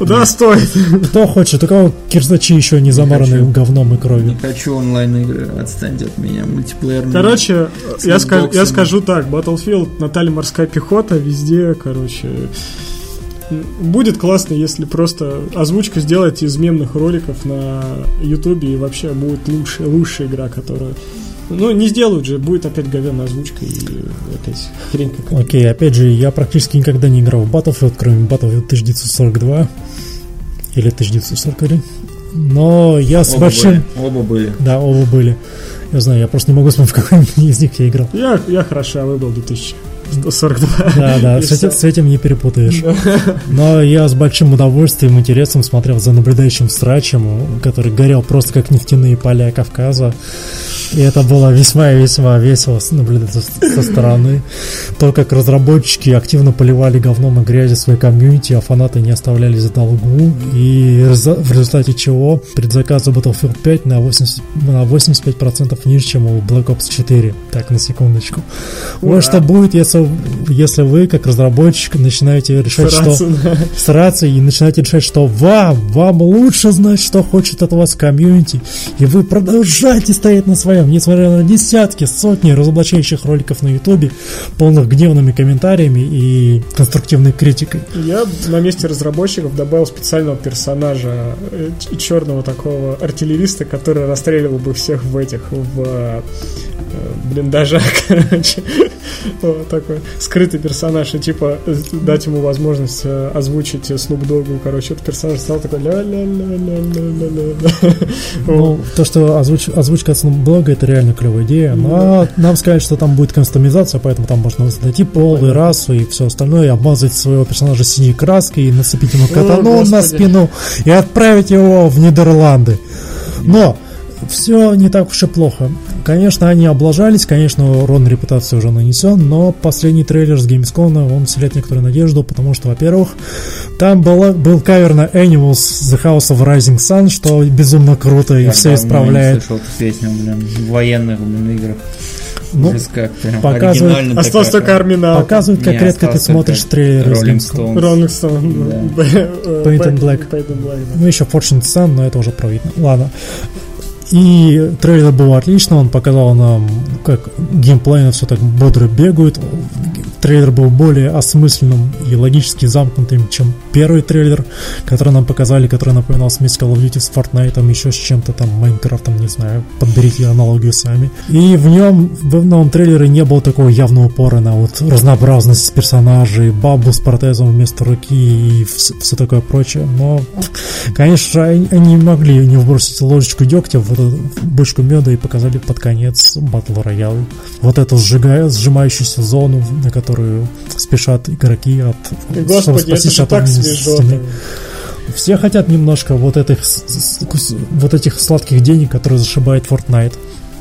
Да, стоит. Кто хочет, у кого кирзачи еще не замараны хочу. говном и Не кровью? хочу онлайн-игры, отстаньте от меня. Мультиплеер. Короче, я, ска- я лутбоксами. скажу так, Battlefield, Наталья морская пехота, везде, короче. Будет классно, если просто озвучку сделать из мемных роликов на Ютубе, и вообще будет лучшая, лучшая игра, которую... Ну, не сделают же, будет опять говенная озвучка и опять хрень какая-то. Окей, опять же, я практически никогда не играл в Battlefield, кроме Battlefield 1942 или 1943. Но я с Оба большим... были. Оба были. Да, оба были. Я знаю, я просто не могу вспомнить, в какой из них я играл. Я, я хорошо выбрал 2042. Да, да, с этим, всё. с этим не перепутаешь. Но я с большим удовольствием и интересом смотрел за наблюдающим срачем, который горел просто как нефтяные поля Кавказа. И это было весьма и весьма весело наблюдать со, стороны. То, как разработчики активно поливали говном и грязью свои комьюнити, а фанаты не оставляли за долгу. И в результате чего предзаказы Battlefield 5 на, 80, на 85% ниже, чем у Black Ops 4. Так, на секундочку. Вот что будет, если, если вы, как разработчик, начинаете решать, что Сраться, да. сраться и начинаете решать, что вам, вам лучше знать, что хочет от вас комьюнити, и вы продолжаете стоять на своем, несмотря на десятки, сотни разоблачающих роликов на ютубе, полных гневными комментариями и конструктивной критикой. Я на месте разработчиков добавил специального персонажа, э, черного такого артиллериста, который расстреливал бы всех в этих, в блиндажах, *laughs* короче. Вот такой скрытый персонаж, и типа дать ему возможность э, озвучить Snoop Dogg, короче, этот персонаж стал такой ля ля ля ля ля ля Ну, то, что озвуч- озвучка от блога, это реально клевая идея. Но нам сказали, что там будет кастомизация, поэтому там можно найти пол и расу и все остальное, и обмазать своего персонажа синей краской, и нацепить ему катану на спину и отправить его в Нидерланды. Но все не так уж и плохо. Конечно, они облажались, конечно, урон репутации уже нанесен, но последний трейлер с Gamescom, он вселяет некоторую надежду, потому что, во-первых, там была, был кавер на Animals The House of Rising Sun, что безумно круто и Я все давно не исправляет. слышал эту песню, блин, в военных, блин, играх. Ну, как прям показывает- оригинально Осталось только Арминал. Показывает, как Не, редко ты смотришь трейлеры Rolling Gamescom. Stone. Rolling Stone. Да. *laughs* Paint in Black. Paint in Black, да. Ну, еще Fortune Sun, но это уже про видно. Ладно. И трейлер был отлично, он показал нам, как геймплейно все так бодро бегают. Трейлер был более осмысленным и логически замкнутым, чем первый трейлер, который нам показали, который напоминал смесь Call of Duty с Fortnite, еще с чем-то там, Майнкрафтом, не знаю, подберите аналогию сами. И в нем, в новом трейлере не было такого явного упора на вот разнообразность персонажей, бабу с протезом вместо руки и все, такое прочее. Но, конечно они, могли не вбросить ложечку дегтя в эту бочку меда и показали под конец батл роял. Вот эту сжигая, сжимающуюся зону, на которую спешат игроки от Господи, это же от так свежо. Все хотят немножко вот этих, вот этих сладких денег, которые зашибает Fortnite.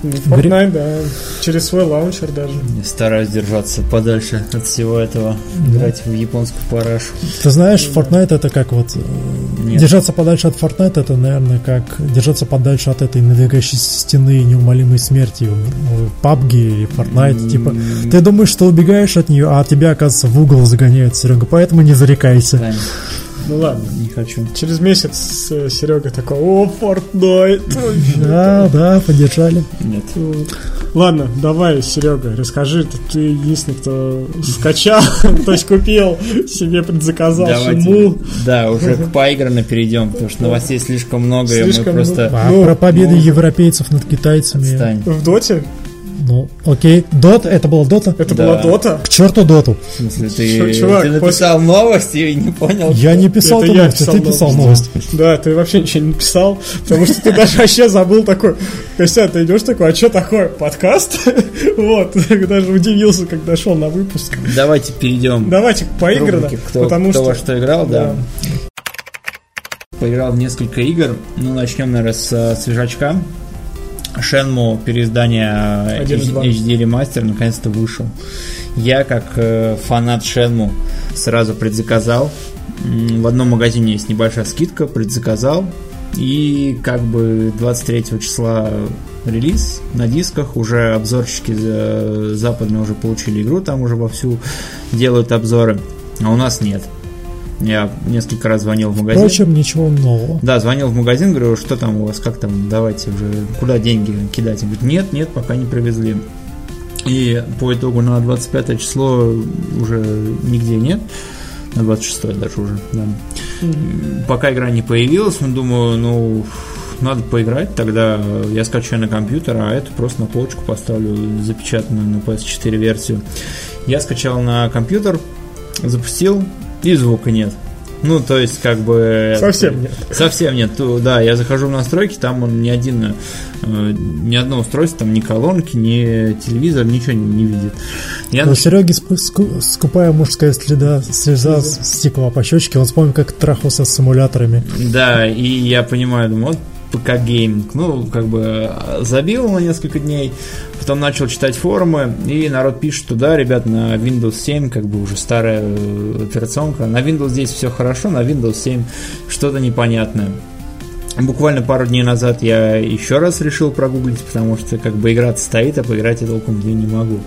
Ну, Fortnite, да. Через свой лаунчер даже. Стараюсь держаться подальше от всего этого. Играть в японскую парашу. Ты знаешь, Fortnite это как вот... э, Нет. Держаться подальше от Fortnite это, наверное, как держаться подальше от этой надвигающейся стены и неумолимой смерти в PUBG или Fortnite. Типа, ты думаешь, что убегаешь от нее, а тебя, оказывается, в угол загоняют, Серега, поэтому не зарекайся. Ну ладно. не хочу. Через месяц э, Серега такой, о, Fortnite. Да, да, поддержали. Нет. Ладно, давай, Серега, расскажи, ты, единственный, кто скачал, *laughs* то есть купил, себе предзаказал шиму. да, уже к поигранно перейдем, потому что новостей слишком много, и мы просто... А Ну, про победы ну, европейцев над китайцами. В Доте? Ну, окей. Дота, это была Дота? Это Да. была Дота? К черту Доту. В смысле, ты, чувак, ты написал новости и не понял? Я не писал Это новость, писал ты писал новость. новость. Да, ты вообще ничего не писал, потому что ты даже вообще забыл такой, Костя, ты идешь такой, а что такое, подкаст? *laughs* Вот, даже удивился, когда шел на выпуск. Давайте перейдем Давайте поиграно, рубрики, кто, потому кто что... во что играл, да. Да. Поиграл в несколько игр. Ну, начнем, наверное, с э, свежачка. Шенму переиздание 1.2. HD ремастер наконец-то вышел. Я, как э, фанат Шенму, сразу предзаказал. в одном магазине есть небольшая скидка, предзаказал. И как бы 23 числа релиз на дисках, уже обзорщики западные уже получили игру, там уже вовсю делают обзоры, а у нас нет. Я несколько раз звонил в магазин. Впрочем, ничего нового. Да, звонил в магазин, говорю, что там у вас, как там, давайте уже, куда деньги кидать? Он говорит, нет, нет, пока не привезли. И по итогу на 25 число уже нигде нет. На 26 даже уже, да. Mm-hmm. Пока игра не появилась, ну, думаю, ну, надо поиграть, тогда я скачаю на компьютер, а эту просто на полочку поставлю запечатанную на PS4 версию. Я скачал на компьютер, запустил, и звука нет. Ну, то есть, как бы... Совсем нет. Совсем нет. Да, я захожу в настройки, там он ни один, э, ни одно устройство, там ни колонки, ни телевизор, ничего не, не видит. Я... У Сереги скупая мужская следа, слеза стекла по щечке, он вспомнил, как трахался с симуляторами. Да, и я понимаю, думаю, вот ПК гейминг. Ну, как бы забил на несколько дней, потом начал читать форумы, и народ пишет, что да, ребят, на Windows 7, как бы уже старая э, операционка, на Windows здесь все хорошо, на Windows 7 что-то непонятное. Буквально пару дней назад я еще раз решил прогуглить, потому что как бы игра стоит, а поиграть я толком где не могу.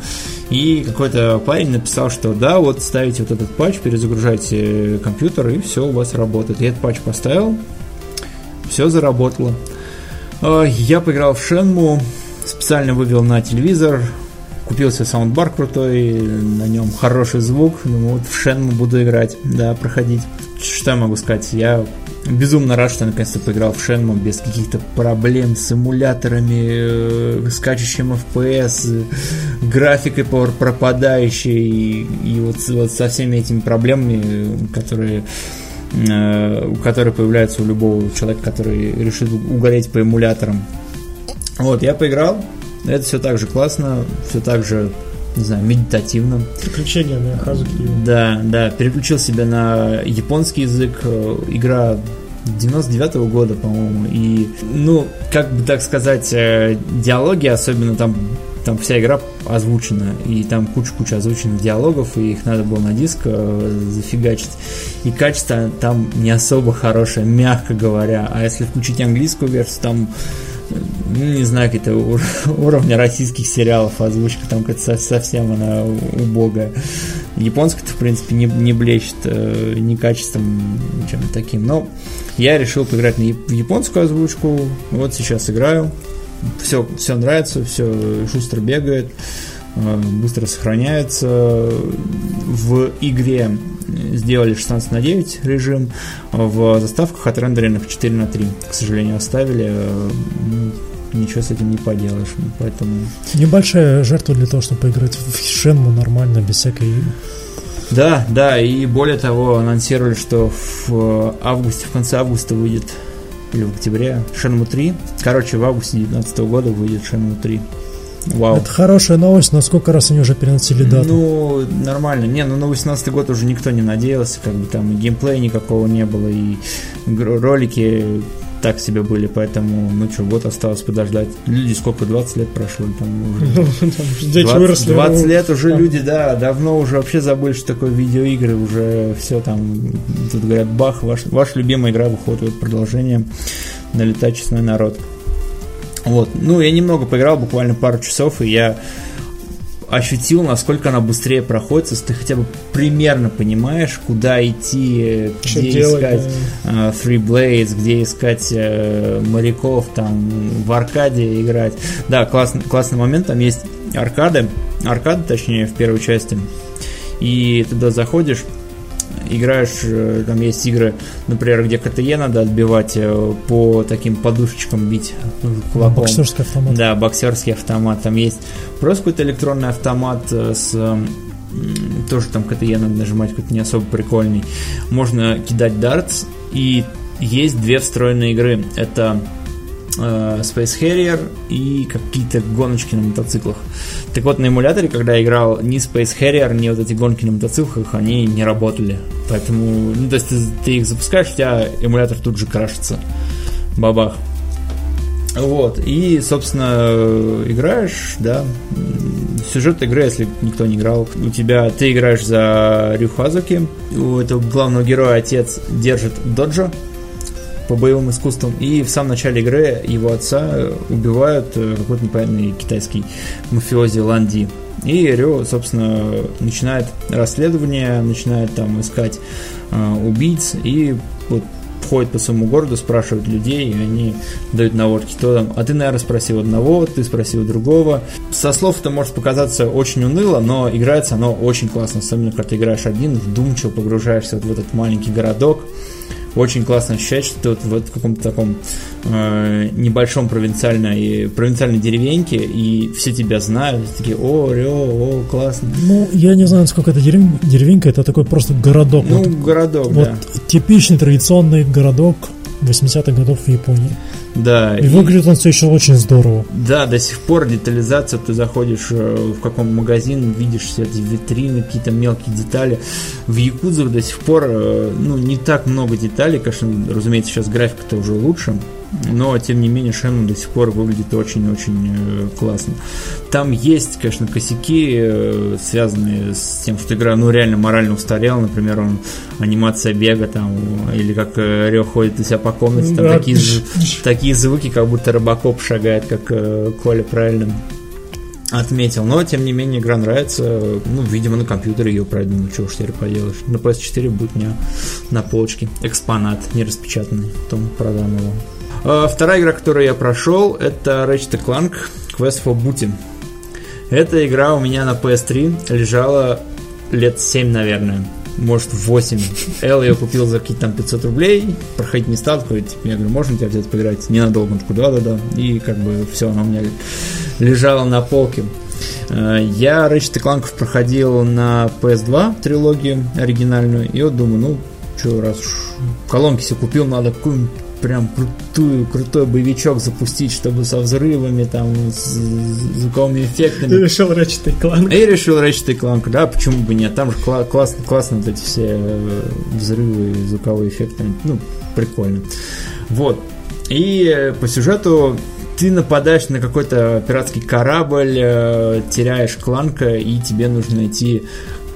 И какой-то парень написал, что да, вот ставите вот этот патч, перезагружайте компьютер, и все у вас работает. Я этот патч поставил, все заработало. А, я поиграл в Шенму, специально вывел на телевизор, купил себе саундбар крутой, на нем хороший звук, думаю, вот в Шенму буду играть, да, проходить. Что я могу сказать? Я безумно рад, что наконец-то поиграл в Шенму без каких-то проблем с эмуляторами, э, скачущим FPS, графикой пропадающей и, и вот, вот со всеми этими проблемами, которые Э, который появляется у любого человека, который решит угореть по эмуляторам. Вот, я поиграл, это все так же классно, все так же, не знаю, медитативно. Приключения на Хазуки. Да, да, переключил себя на японский язык, э, игра 99 -го года, по-моему, и, ну, как бы так сказать, э, диалоги, особенно там там вся игра озвучена, и там куча-куча озвученных диалогов, и их надо было на диск э, зафигачить. И качество там не особо хорошее, мягко говоря. А если включить английскую версию, там ну, не знаю, какие-то *laughs* уровня российских сериалов, озвучка там как-то совсем она убогая. Японская-то, в принципе, не, не блещет э, ни качеством, ничем таким. Но я решил поиграть на, японскую озвучку. Вот сейчас играю все, все нравится, все шустро бегает, э, быстро сохраняется. В игре сделали 16 на 9 режим, в заставках отрендеренных 4 на 3, к сожалению, оставили. Э, ничего с этим не поделаешь, поэтому... Небольшая жертва для того, чтобы поиграть в Шенму нормально, без всякой да, да, и более того, анонсировали, что в августе, в конце августа выйдет или в октябре Shenmue 3. Короче, в августе 2019 года выйдет Shenmue 3. Вау. Это хорошая новость, но сколько раз они уже переносили дату? Ну, нормально. Не, ну на 18 год уже никто не надеялся, как бы там и геймплея никакого не было, и ролики так себе были, поэтому, ну что, год осталось подождать. Люди сколько, 20 лет прошло? Там уже... Ну, 20, выросли. 20 ну, лет уже люди, да, давно уже вообще забыли, что такое видеоигры, уже все там, тут говорят, бах, ваш, ваша любимая игра выходит вот продолжение налетать честной народ. Вот, ну, я немного поиграл, буквально пару часов, и я ощутил, насколько она быстрее проходит, если ты хотя бы примерно понимаешь, куда идти, Что где делать, искать да. uh, Three Blades, где искать uh, моряков, там в аркаде играть. Да, классный, классный момент, там есть аркады, аркады, точнее, в первой части, и туда заходишь, играешь, э, там есть игры, например, где КТЕ надо отбивать э, по таким подушечкам бить кулаком. Боксерский автомат. Да, боксерский автомат. Там есть просто какой-то электронный автомат э, с тоже там КТЕ надо нажимать, какой-то не особо прикольный. Можно кидать дартс, и есть две встроенные игры. Это э, Space Harrier и какие-то гоночки на мотоциклах. Так вот, на эмуляторе, когда я играл, ни Space Harrier, ни вот эти гонки на мотоциклах, они не работали. Поэтому, ну, то есть ты, ты их запускаешь, у тебя эмулятор тут же крашится. Бабах. Вот, и, собственно, играешь, да, сюжет игры, если никто не играл, у тебя ты играешь за Рюхазуки, у этого главного героя отец держит доджо по боевым искусствам, и в самом начале игры его отца убивают э, какой-то непонятный китайский мафиози Ланди. И Рё, собственно, начинает расследование, начинает там искать э, убийц, и вот ходит по своему городу, спрашивает людей, и они дают наводки. То там, а ты, наверное, спросил одного, ты спросил другого. Со слов это может показаться очень уныло, но играется оно очень классно, особенно когда ты играешь один, вдумчиво погружаешься вот в этот маленький городок, очень классно ощущать, что ты вот в, вот в каком-то таком э, небольшом провинциальной, провинциальной деревеньке, и все тебя знают, такие, о, Рио, о, классно. Ну, я не знаю, сколько это дерев... деревенька, это такой просто городок. Ну, вот, городок, вот да. типичный традиционный городок 80-х годов в Японии. Да, И выглядит он все еще очень здорово. Да, до сих пор детализация, ты заходишь э, в каком магазин, видишь все эти витрины, какие-то мелкие детали. В Якудзах до сих пор, э, ну, не так много деталей, конечно, разумеется, сейчас графика-то уже лучше, но, тем не менее, Шенму до сих пор выглядит очень-очень э, классно. Там есть, конечно, косяки, э, связанные с тем, что игра, ну, реально морально устарела, например, он, анимация бега там, или как э, Рё ходит у себя по комнате, там Да. такие, такие звуки, как будто Робокоп шагает, как Коля правильно отметил. Но, тем не менее, игра нравится. Ну, видимо, на компьютере ее пройду. Ну, чего уж теперь поделаешь. На PS4 будет у меня на полочке экспонат, не распечатанный. Потом продам его. А, Вторая игра, которую я прошел, это Ratchet Clank Quest for Booty. Эта игра у меня на PS3 лежала лет 7, наверное. Может, 8. Эл ее купил за какие-то там 500 рублей. Проходить не стал. Такой, типа, я говорю, можно тебя взять поиграть? Ненадолго. Он такой, да-да-да. И как бы все, она у меня лежала на полке. Э, Я Ratchet Clank проходил на PS2 трилогию оригинальную. И вот думаю, ну, что, раз уж колонки себе купил, надо какую-нибудь прям крутую, крутой боевичок запустить, чтобы со взрывами, там, с звуковыми эффектами. Ты решил Ratchet и Clank. И решил Ratchet Clank, да, почему бы нет, там же кла- классно, классно вот эти все э, взрывы и звуковые эффекты, ну, прикольно. Вот, и э, по сюжету ты нападаешь на какой-то пиратский корабль, э, теряешь кланка, и тебе нужно найти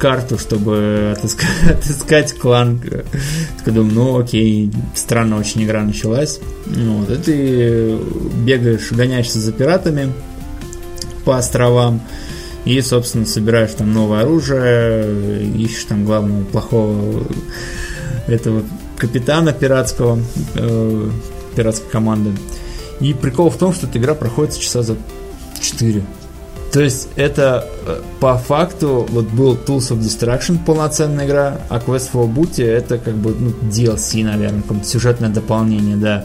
карту, чтобы отыскать, *laughs* отыскать клан. Такой думаю, ну окей, странно очень игра началась. Ну, Вот, и ты бегаешь, гоняешься за пиратами по островам, и, собственно, собираешь там новое оружие, ищешь там главного плохого этого капитана пиратского, э, пиратской команды. И прикол в том, что эта игра проходит часа за 4. То есть это э, по факту вот был Tools of Destruction полноценная игра, а Quest for Booty это как бы ну, DLC, наверное, какое-то сюжетное дополнение, да.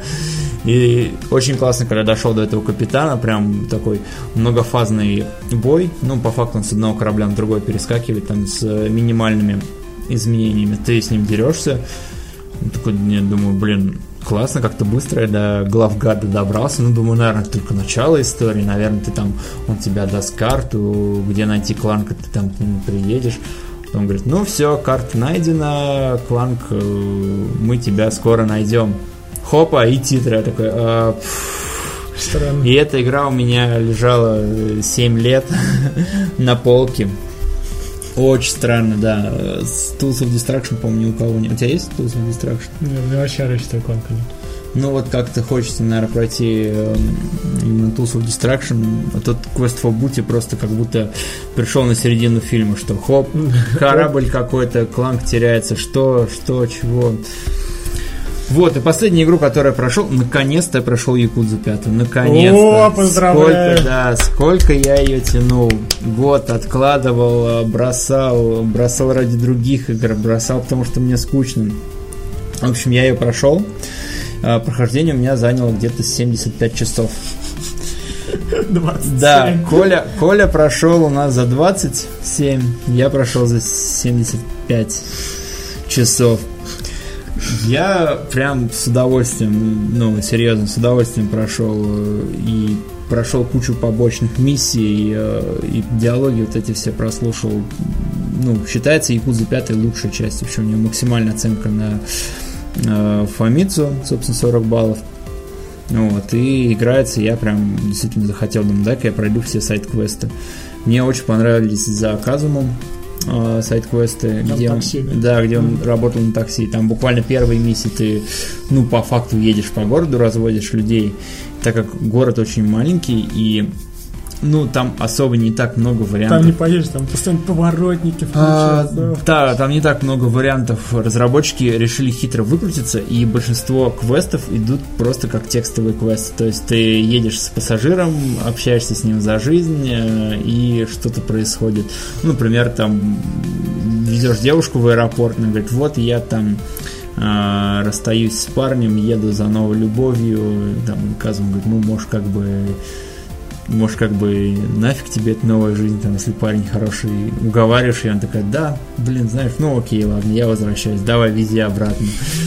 И очень классно, когда дошел до этого капитана, прям такой многофазный бой. Ну, по факту он с одного корабля на другой перескакивает, там с минимальными изменениями. Ты с ним дерешься. Такой, я думаю, блин, классно, как-то быстро я до главгада добрался. Ну, думаю, наверное, только начало истории. Наверное, ты там, он тебя даст карту, где найти кланка, ты там к нему приедешь. Потом говорит, ну все, карта найдена, кланк, э, мы тебя скоро найдем. Хопа, и титры. Я такой, «А, пф». Странно. И эта игра у меня лежала э, 7 лет *laughs* на полке. Очень странно, да. С Tools of Destruction, по-моему, ни у кого нет. У тебя есть Tools of Destruction? Не, мне вообще Ratchet и Clank нет. Ну вот как-то хочется, наверное, пройти э, именно Tools of Destruction. А тот Quest for Booty просто как будто пришел на середину фильма, что хоп, *laughs* корабль какой-то, кланк теряется, что, что, чего. Вот, и последнюю игру, которую я прошел, наконец-то я прошел Якудзу 5. Наконец-то. О, поздравляю. Сколько, да, сколько я ее тянул. Год откладывал, э, бросал, бросал ради других игр, бросал, потому что мне скучно. В общем, я ее прошел. А, Прохождение у меня заняло где-то 75 часов. 27. Да, Коля, Коля прошел у нас за 27, я прошел за 75 часов. Я прям с удовольствием, ну, серьезно, с удовольствием прошел э, и прошел кучу побочных миссий, э, и диалоги вот эти все прослушал. Ну, считается Якудза 5 лучшей частью, вообще у нее максимальная оценка на э, Фамицу, собственно, 40 баллов. Вот, и играется, я прям действительно захотел, думаю, дай-ка я пройду все сайт-квесты. Мне очень понравились за Казумом э, сайт-квесты, где он, да, где он работал на такси. Там буквально первые миссии ты, ну, по факту едешь по городу, разводишь людей, так как город очень маленький и ну, там особо не так много вариантов. Там не поедешь, там постоянно поворотники А, да, там не так много вариантов. Разработчики решили хитро выкрутиться, и большинство квестов идут просто как текстовые квесты. То есть ты едешь с пассажиром, общаешься с ним за жизнь, э, и что-то происходит. Ну, например, там везешь девушку в аэропорт, она говорит, вот я там э, расстаюсь с парнем, еду за новой любовью, там, Казум говорит, ну, может, как бы может, как бы нафиг тебе эта новая жизнь, там, если парень хороший, уговариваешь, и он такая, да, блин, знаешь, ну окей, ладно, я возвращаюсь, давай, вези обратно.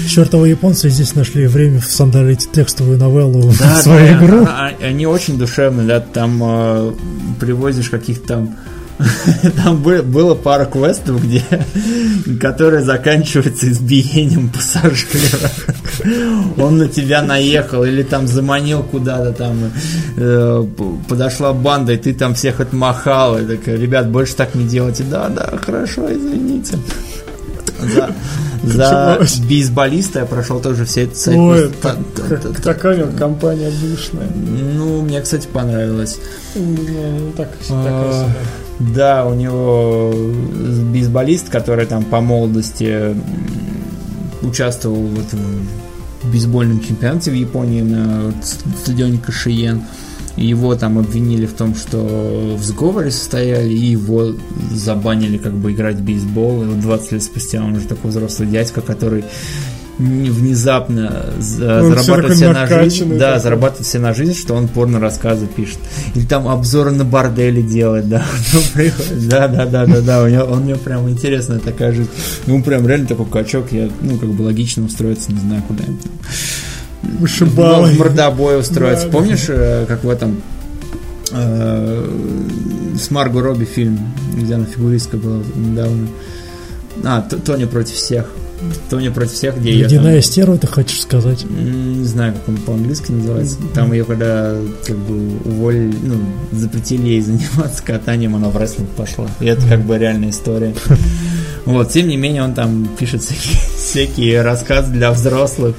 Чертовы японцы здесь нашли время всандалить текстовую новеллу в Да, свою да, игру. а- а- они очень душевные, да, там э, привозишь каких-то там *laughs* там бы- было пара квестов, где, которые заканчиваются избиением пассажира. *laughs* Он на тебя наехал или там заманил куда-то там, э, подошла банда, и ты там всех отмахал. И такая, ребят, больше так не делайте. Да, да, хорошо, извините. За, *laughs* за бейсболиста я прошел тоже все эти сайты. Ой, Та- та- та- та- такая компания душная. Ну, мне, кстати, понравилось. Ну, так- А, такая. Да, у него бейсболист, который там по молодости участвовал вот в бейсбольном чемпионате в Японии на стадионе Кашиен. Его там обвинили в том, что в сговоре состояли, и его забанили как бы играть в бейсбол. И вот 20 лет спустя он уже такой взрослый дядька, который внезапно за- Он всё зарабатывает такой себе на жизнь. Да, такой. зарабатывает себе на жизнь, что он порно рассказы пишет. Или там обзоры на бордели делает, да. *laughs* Приходит, Да, да, да, да, да. У него, он у него прям интересная такая жизнь. Ну, прям реально такой качок. Я, ну, как бы логично устроиться, не знаю, куда. Вышибалы. В мордобой устроиться. Да, Помнишь, э, как в этом э, с Марго Робби фильм, где она фигуристка была недавно? А, Тони против всех. Тони против всех, где Ледяная стерва, ты хочешь сказать? Не знаю, как он по-английски называется. Там ее когда как бы уволили, ну, запретили ей заниматься катанием, она в рестлинг пошла. И это как бы реальная история. *laughs* Вот, тем не менее, он там пишет всякие, *laughs* всякие рассказы для взрослых,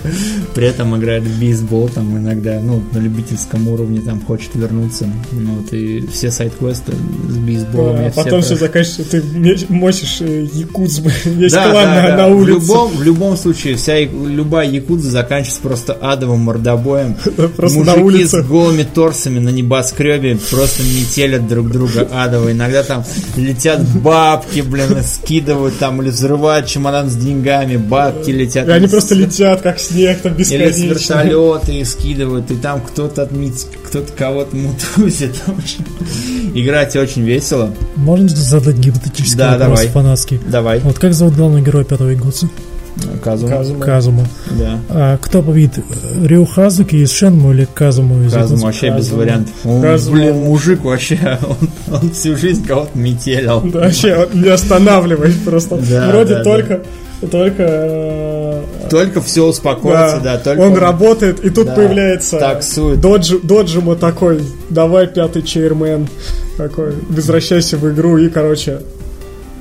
при этом играет в бейсбол, там иногда, ну, на любительском уровне там хочет вернуться. Ну, Вот, и все сайт-квесты с бейсболом А потом все прошел. заканчивается, ты мочишь э, якудз, *laughs* весь Да, клан да, на, да. на В улице. любом, в любом случае, вся любая якудза заканчивается просто адовым мордобоем. *laughs* Просто Мужики на улице. с голыми торсами на небоскребе просто метелят друг друга адово. Иногда там летят бабки, блин, скидывают там или взрывают чемодан с деньгами, бабки летят. И они Или просто с- летят, как снег, там Или с бесконечно. вертолета и скидывают, и там кто-то отметит, кто-то кого-то мутузит. *laughs* Играть очень весело. Можно задать гипотетический Да, вопрос давай. фанатский? Давай, Вот как зовут главного героя пятого Игуца? Казума. Казума. Казума. Да. А кто победит? Рю Хазуки из Шенму или Казуму из Казум Якудзы? вообще без Казума. вариантов. Он, Казума. блин, мужик вообще, *laughs* он, он всю жизнь кого-то метелил. Да, вообще, не останавливаясь просто. Да, Вроде да, только, только... э, Только все успокоится, да, только он работает, и тут да, появляется таксует. Доджи, Доджима такой, давай пятый чейрмен, такой, возвращайся в игру, и, короче,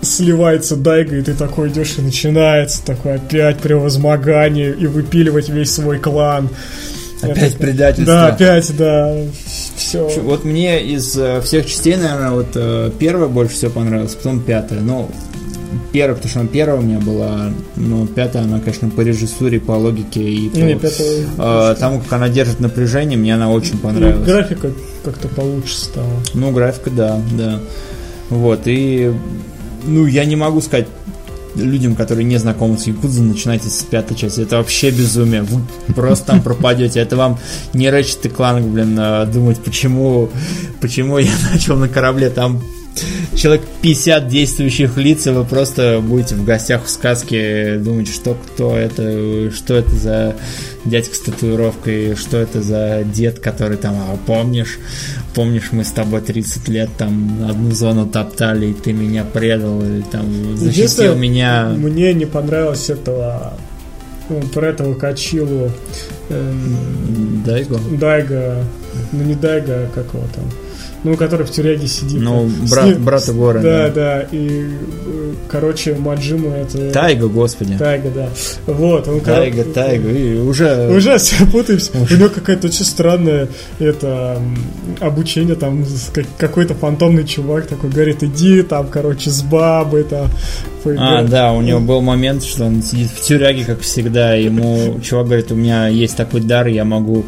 сливается Дайга, и ты такой идешь, и начинается такое опять превозмогание, и выпиливать весь свой клан. Опять Это- предательство. Да, опять, да, все. Вот мне из э, всех частей, наверное, вот э, первая больше всего понравилась, потом пятая. Ну, первая, потому что она первая у меня была, но пятая, она, конечно, по режиссуре, по логике и по Не, пятого- э, тому, как она держит напряжение, мне она очень И понравилась. графика как-то получше стала. Ну, графика, да, да. Вот, и, ну, я не могу сказать людям, которые не знакомы с Якудзой, начинайте с пятой части. Это вообще безумие. Вы просто там пропадете. Это вам не Ratchet и Clank, блин, а, думать, почему, почему я *laughs* начал на корабле. Там человек 50 действующих лиц, и вы просто будете в гостях в сказке думать, что кто это, что это за дядька с татуировкой, что это за дед, который там, а помнишь, помнишь, мы с тобой 30 лет там одну зону топтали, и ты меня предал, или там защитил меня. Мне не понравилось этого ну, про этого Качилу эм, Дайго? Дайга, ну не Дайга, а как его там, ну, который в тюряге сидит. Ну, *laughs* брат, ним- брата Гора. Да, да, и, э, короче, Маджима это... Тайга, господи. Тайга, да. Вот, он, кор- Тайга, Тайга. И уже... Уже все *laughs* путаемся. У него какая-то очень странная это обучение, там какой-то фантомный чувак такой говорит, иди там, короче, с бабой там. А, поиграй». да, у него был момент, что он сидит в тюряге, как всегда, ему чувак говорит, у меня есть такой дар, я могу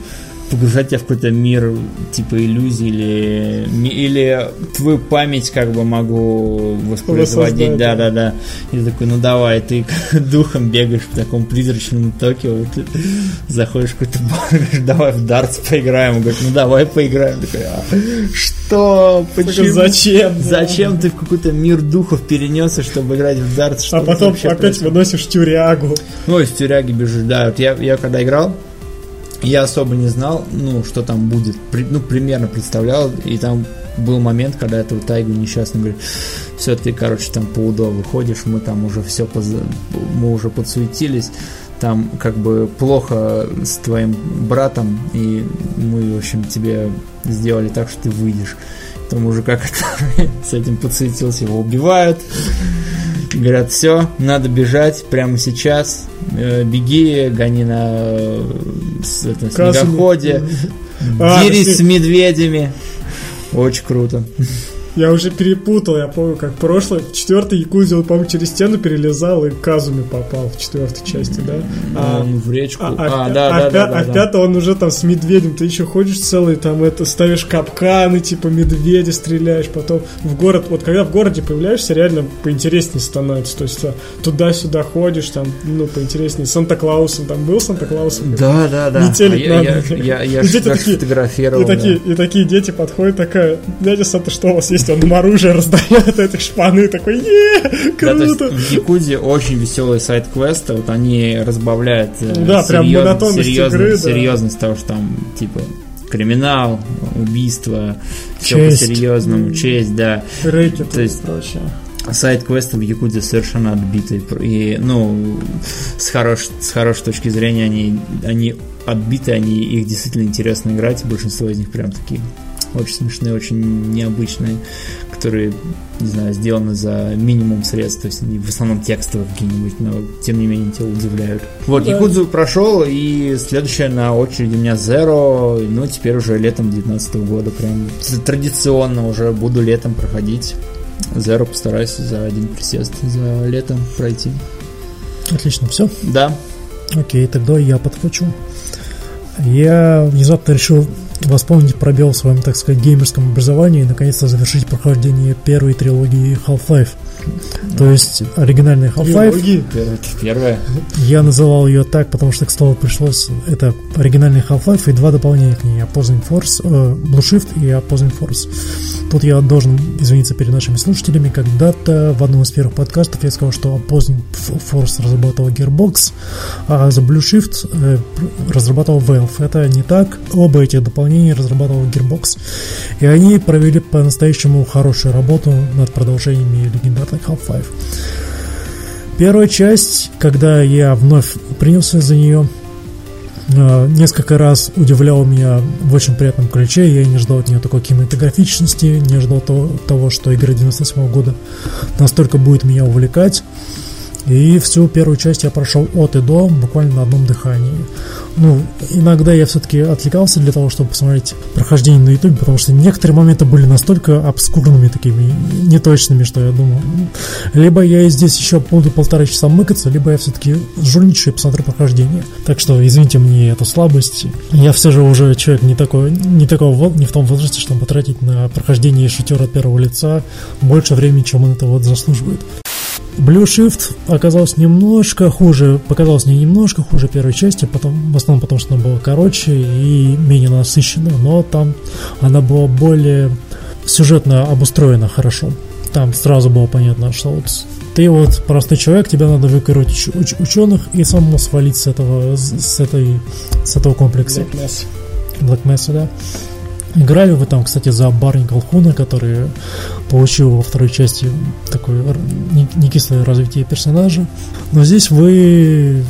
погружать тебя в какой-то мир типа иллюзий или, или твою память как бы могу воспроизводить, да, да. да. И такой, ну давай, ты *laughs* духом бегаешь в таком призрачном Токио, ты заходишь в какой-то бар, *laughs* говоришь, давай в дартс поиграем, он говорит, ну давай поиграем, такой, «А, что, почему? Зачем? да?» Зачем ты в какой-то мир духов перенесся, чтобы играть в дартс? Что А потом опять происходит? выносишь тюрягу. Ну, из тюряги бежишь, да. Вот я, я когда играл, я особо не знал, ну, что там будет. При- ну, примерно представлял, и там был момент, когда этого тайгу несчастно говорит, все, ты, короче, там по УДО выходишь, мы там уже все, мы уже подсуетились, там как бы плохо с твоим братом, и мы, в общем, тебе сделали так, что ты выйдешь. Там мужика, который *laughs* с этим подсуетился, его убивают. Говорят, все, надо бежать прямо сейчас. Э, Беги, гони на э, с- это, Казуми. снегоходе, *laughs* А, дерись с медведями. Очень круто. Я уже перепутал, я помню, как прошлый, в четвертой Якузе он, по-моему, через стену перелезал и к Казуме попал в четвертой части, да? А, Он в речку. а, А, а да, а да, да, а да. пятом он уже там с медведем, ты еще ходишь целый, там это, ставишь капканы, типа медведя стреляешь, потом в город, вот когда в городе появляешься, реально поинтереснее становится, то есть а, туда-сюда ходишь, там, ну, поинтереснее, Санта-Клаусом, там был Санта-Клаусом? Да, да, да. Метелик А я, я, надо. я, я И ж дети даже такие-. И такие, и такие дети подходят, такая, дядя Санта, что у вас есть? Он им оружие раздает, этих шпаны, такой, е Да, то есть круто! в Якузе очень веселые сайт-квесты, вот они разбавляют э, Да, прям серьез- монотонность серьезно- игры, да. серьезность того, что там, типа, криминал, убийство, все Честь. по-серьезному, честь, да. Рэкеты То есть- прочее. Сайт-квесты в Якузе совершенно отбиты. И, ну, с, хорош, с хорошей точки зрения они, они отбиты, они, их действительно интересно играть. Большинство из них прям такие очень смешные, очень необычные, которые, не знаю, сделаны за минимум средств, то есть в основном текстовые какие-нибудь, но тем не менее тебя удивляют. Вот, Да. Якудзу прошел, и следующая на очереди у меня Zero, ну, теперь уже летом 19 года, прям традиционно уже буду летом проходить. Zero постараюсь за один присест за лето пройти. Отлично, все. Да, Окей, тогда я подхвачу. Я внезапно решил восполнить пробел в своем, так сказать, геймерском образовании и наконец-то завершить прохождение первой трилогии Half-Life. То есть оригинальный Half-Life. Первое. Я называл ее так, потому что к слову пришлось. Это оригинальный Half-Life и два дополнения к ней. Opposing Force, э, Blue Shift и Opposing Force. Тут я должен извиниться перед нашими слушателями. Когда-то в одном из первых подкастов я сказал, что Opposing Force разрабатывал Gearbox, а за Blue Shift э, разрабатывал Valve. Это не так. Оба этих дополнения разрабатывал Gearbox. И они провели по-настоящему хорошую работу над продолжениями легендарных Half-Life. Первая часть, когда я вновь принялся за нее, э, несколько раз удивлял меня в очень приятном ключе. Я не ждал от нее такой кинематографичности, не ждал того, того, что игра 98 года настолько будет меня увлекать. И всю первую часть я прошел от и до буквально на одном дыхании. Ну, иногда я все-таки отвлекался для того, чтобы посмотреть прохождение на ютубе, потому что некоторые моменты были настолько обскурными, такими неточными, что я думал, «М, либо я здесь еще буду полтора часа мыкаться, либо я все-таки жульничаю и посмотрю прохождение. Так что извините мне эту слабость. Я все же уже человек не такой, не такого, не в том возрасте, чтобы потратить на прохождение шутера первого лица больше времени, чем он это вот заслуживает. Blue Shift оказалось немножко хуже, показалось мне немножко хуже первой части, потом, в основном потому, что она была короче и менее насыщенная, но там она была более сюжетно обустроена хорошо. Там сразу было понятно, что вот ты вот простой человек, тебе надо выкоротить уч- уч- ученых и самому свалить с этого, с, этой, с этого комплекса. Black Mass. Black Mesa, да. Играли вы там, кстати, за Барни Колхуна, который получил во второй части такое р- не, не кислое развитие персонажа. Но здесь вы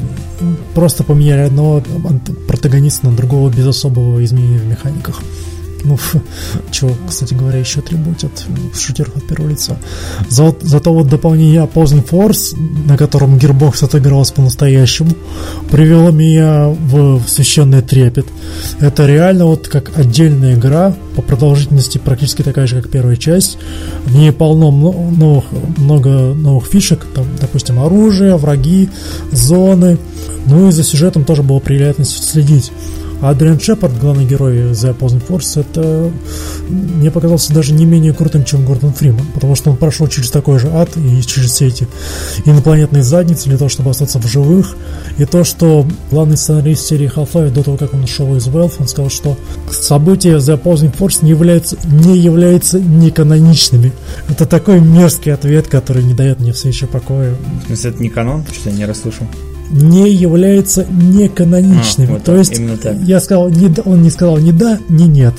просто поменяли одного протагониста на другого без особого изменения в механиках. Ну, чего, кстати говоря, еще требует от шутеров от первого лица. За, зато вот дополнение Opposing Force, на котором Gearbox отыгралась по-настоящему, привело меня в священный трепет. Это реально вот как отдельная игра, по продолжительности практически такая же, как первая часть. В ней полно новых, много новых фишек, там, допустим, оружие, враги, зоны. Ну и за сюжетом тоже было приятно следить. А Адриан Шепард, главный герой The Opposing Force, это мне показался даже не менее крутым, чем Гордон Фриман, потому что он прошел через такой же ад и через все эти инопланетные задницы для того, чтобы остаться в живых. И то, что главный сценарист серии Half-Life до того, как он ушел из Valve, он сказал, что события The Opposing Force не являются, не являются неканоничными. Это такой мерзкий ответ, который не дает мне все еще покоя. В смысле, это не канон? Что я не расслышал? Не являются неканоничными. А, вот То есть я сказал, не, он не сказал ни да, ни нет.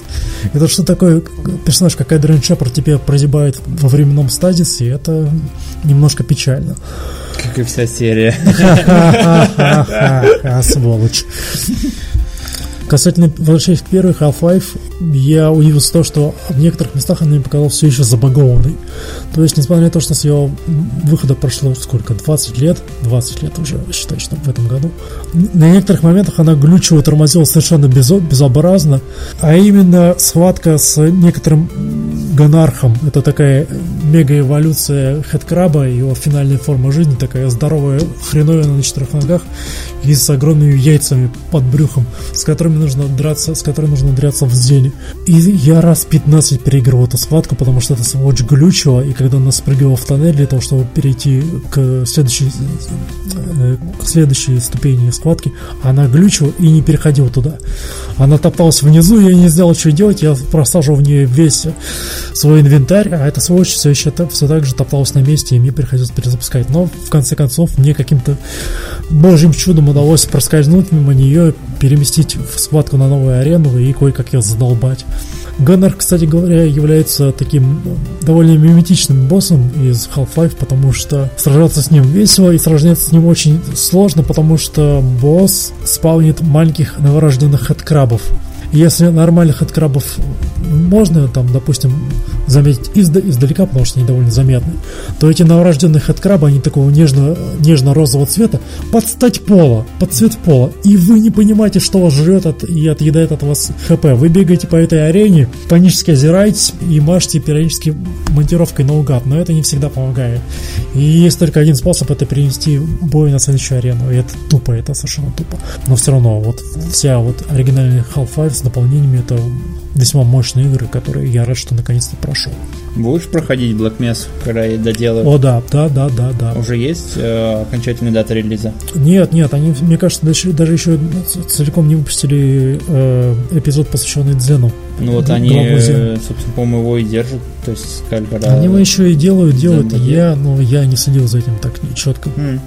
Это что такое персонаж, как Эдриан Шепард тебе прозябает во временном стадисе, это немножко печально. Как и вся серия. Сволочь. Касательно, возвращаясь к первой Half-Life, я удивился то, что в некоторых местах она мне показалась все еще забагованной. То есть, несмотря на то, что с ее выхода прошло сколько, 20 лет, 20 лет уже, считай, что в этом году, на некоторых моментах она глючила, тормозила совершенно безо- безобразно, а именно схватка с некоторым гонархом, это такая мега-эволюция хедкраба, его финальная форма жизни, такая здоровая хреновина на четырех ногах и с огромными яйцами под брюхом, с которыми нужно драться, с которой нужно драться в зеле. И я раз 15 переиграл эту схватку, потому что это сволочь глючила, и когда она спрыгивала в тоннель для того, чтобы перейти к следующей, э, к следующей ступени схватки, она глючила и не переходила туда. Она топталась внизу, я не знал, что делать, я просаживал в нее весь свой инвентарь, а эта сволочь все еще все так же топталась на месте, и мне приходилось перезапускать. Но, в конце концов, мне каким-то божьим чудом удалось проскользнуть мимо нее, переместить в схватку на новую арену и кое-как ее задолбать. Ганнер, кстати говоря, является таким довольно миметичным боссом из Half-Life, потому что сражаться с ним весело и сражаться с ним очень сложно, потому что босс спавнит маленьких новорожденных хедкрабов. Если нормальных открабов можно, там, допустим, заметить изда издалека, потому что они довольно заметны, то эти новорожденные хедкрабы, они такого нежно, нежно-розового цвета, под стать пола, под цвет пола, и вы не понимаете, что вас жрет от, и отъедает от вас хп. Вы бегаете по этой арене, панически озираетесь и машете периодически монтировкой наугад, но это не всегда помогает. И есть только один способ это перенести бой на следующую арену, и это тупо, это совершенно тупо. Но все равно, вот вся вот оригинальная Half-Life с дополнениями это весьма мощные игры, которые я рад, что наконец-то прошел. Будешь проходить Black Mesa, когда я доделаю? О, да, да, да, да, да. Уже есть э, окончательная дата релиза? Нет, нет, они, мне кажется, даже, даже еще целиком не выпустили э, эпизод, посвященный Дзену. Ну вот они, э, собственно, по-моему, его и держат, то есть сказали, когда... Они его еще и делают, делают, я, но я не следил за этим так четко. Mm.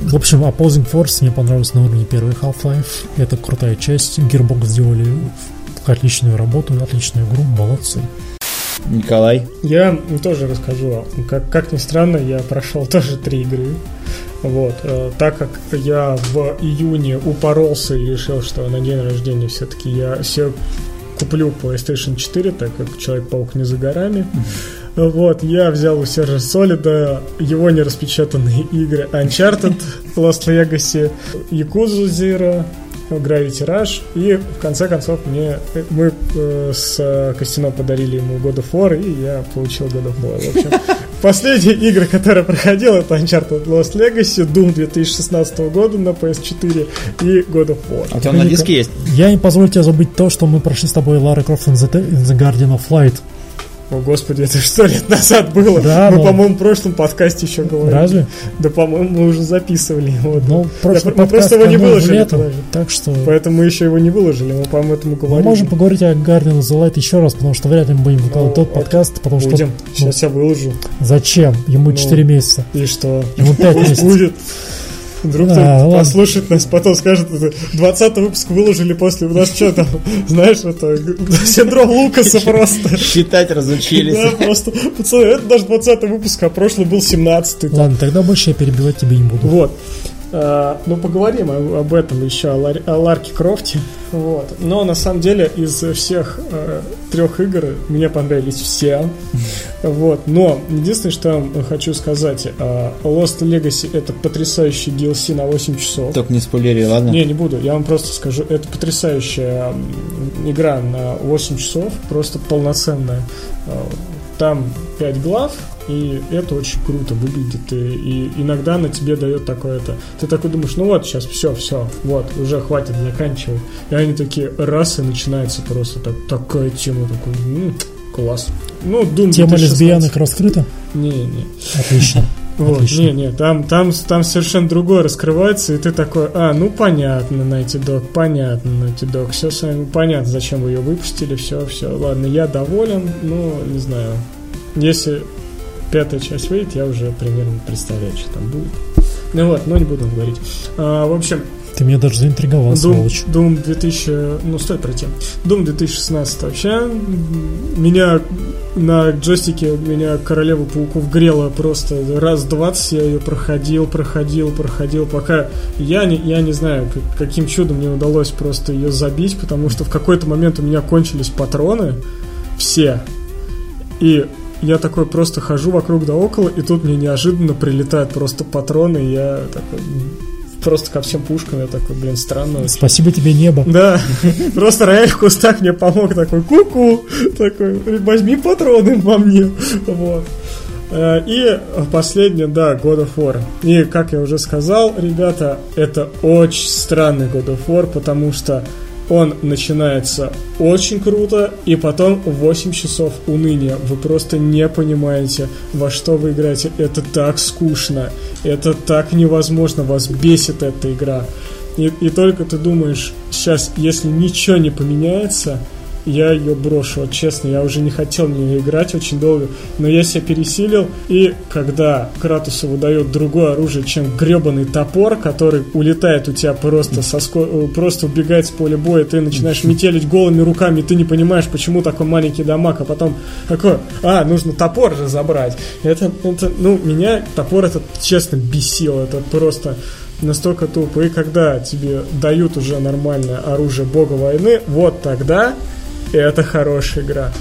В общем, Opposing Force мне понравился на уровне первой Half-Life. Это крутая часть. Gearbox сделали отличную работу, отличную игру, молодцы. Николай? Я тоже расскажу. Как, как ни странно, я прошел *laughs* тоже три игры. Вот, э, так как я в июне упоролся и решил, что на день рождения все-таки я все куплю PlayStation 4, так как Человек-паук не за горами. Вот, я взял у Сержа Солида его нераспечатанные игры Uncharted, *laughs* Lost Legacy, Yakuza Zero, Gravity Rush, и в конце концов мне мы э, с Костяном подарили ему God of War, и я получил God of War. В общем, *laughs* последние игры, которые проходил, это Uncharted Lost Legacy, Doom 2016 года на PS4 и God of War. А у тебя на диске есть? Я не позволю тебе забыть то, что мы прошли с тобой Lara Croft in the, in the Guardian of Light. О, господи, это сто лет назад было. Да, мы, но... по-моему, в прошлом подкасте еще говорили. Разве? Да, по-моему, мы уже записывали его. Ну, прошлый мы просто его не выложили. Летом, так что... Поэтому мы еще его не выложили, мы, по-моему, этому говорили. Мы можем поговорить о Guardian of the Light еще раз, потому что вряд ли мы будем выкладывать ну, тот подкаст, потому будем. что... Будем, сейчас ну, я выложу. Зачем? Ему ну, 4 месяца. И что? Ему 5 *laughs* месяцев. Будет. Вдруг а, кто послушает нас, потом скажет, 20 выпуск выложили после, у нас что там, знаешь, это синдром Лукаса просто. Считать разучились. Да, просто, пацаны, это даже 20 выпуск, а прошлый был 17 Ладно, тогда больше я перебивать тебе не буду. Вот. А, ну, поговорим об этом еще, о Ларке Крофте. Вот. Но на самом деле из всех э, трех игр мне понравились все. *laughs* Вот. Но единственное, что я хочу сказать, э, Lost Legacy это потрясающий DLC на 8 часов. Только не спойлери, ладно? Не, не буду. Я вам просто скажу, это потрясающая игра на 8 часов, просто полноценная. Э, там 5 глав, и это очень круто выглядит, и, и иногда на тебе дает такое-то. Ты такой думаешь, ну вот, сейчас все, все, вот, уже хватит, заканчивай. И они такие, раз, и начинается просто так, такая тема, такой, м-м, класс. Ну, Doom Тема 2016. лесбиянок раскрыта? Не, не. Отлично. *laughs* Вот, Отлично. не, не, там, там, там совершенно другое раскрывается, и ты такой, а, ну понятно, Найти Dog, понятно, Найти Dog, все с вами понятно, зачем вы ее выпустили, все, все, ладно, я доволен, ну, не знаю, если пятая часть выйдет, я уже примерно представляю, что там будет. Ну вот, но не буду говорить. А, в общем, ты меня даже заинтриговал, Doom, сволочь. Doom 2000... Ну, стоит пройти. Doom 2016 вообще меня на джойстике меня Королева Пауков грела просто раз 20 я ее проходил, проходил, проходил, пока я не, я не знаю, каким чудом мне удалось просто ее забить, потому что в какой-то момент у меня кончились патроны, все, и я такой просто хожу вокруг да около, и тут мне неожиданно прилетают просто патроны, и я такой просто ко всем пушкам, я такой, блин, странно. Спасибо тебе, небо. Да, *laughs* просто рояль в кустах мне помог, такой, ку-ку, такой, возьми патроны во мне, вот. Э, и последнее, да, God of War. И, как я уже сказал, ребята, это очень странный God of War, потому что он начинается очень круто, и потом 8 часов уныния. Вы просто не понимаете, во что вы играете. Это так скучно, это так невозможно, вас бесит эта игра. И, и только ты думаешь, сейчас, если ничего не поменяется, я ее брошу. Вот честно, я уже не хотел в нее играть очень долго, но я себя пересилил, и когда Кратусу выдает другое оружие, чем гребаный топор, который улетает у тебя просто со ско... Э, просто убегает с поля боя, ты начинаешь метелить голыми руками, ты не понимаешь, почему такой маленький дамаг, а потом такой, а, нужно топор же забрать. Это, это ну, меня топор этот, честно, бесил, это просто настолько тупо. И когда тебе дают уже нормальное оружие бога войны, вот тогда и это хорошая игра.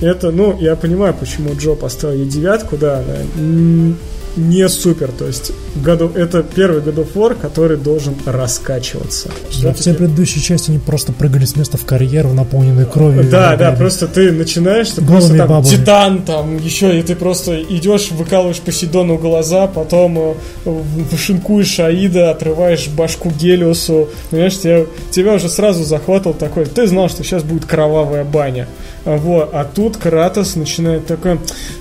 Это, ну, я понимаю, почему Джо поставил ей девятку, да, она не супер. То есть году, это первый God of War, который должен раскачиваться. Да, все предыдущие части они просто прыгали с места в карьеру, наполненную кровью. Да, да, просто ты начинаешь, ты просто там бабами. титан, там еще, и ты просто идешь, выкалываешь Посейдону глаза, потом э, шинкуешь Аида, отрываешь башку Гелиосу. Понимаешь, тебя, тебя уже сразу захватывал такой, ты знал, что сейчас будет кровавая баня. Вот, а тут Кратос начинает такой,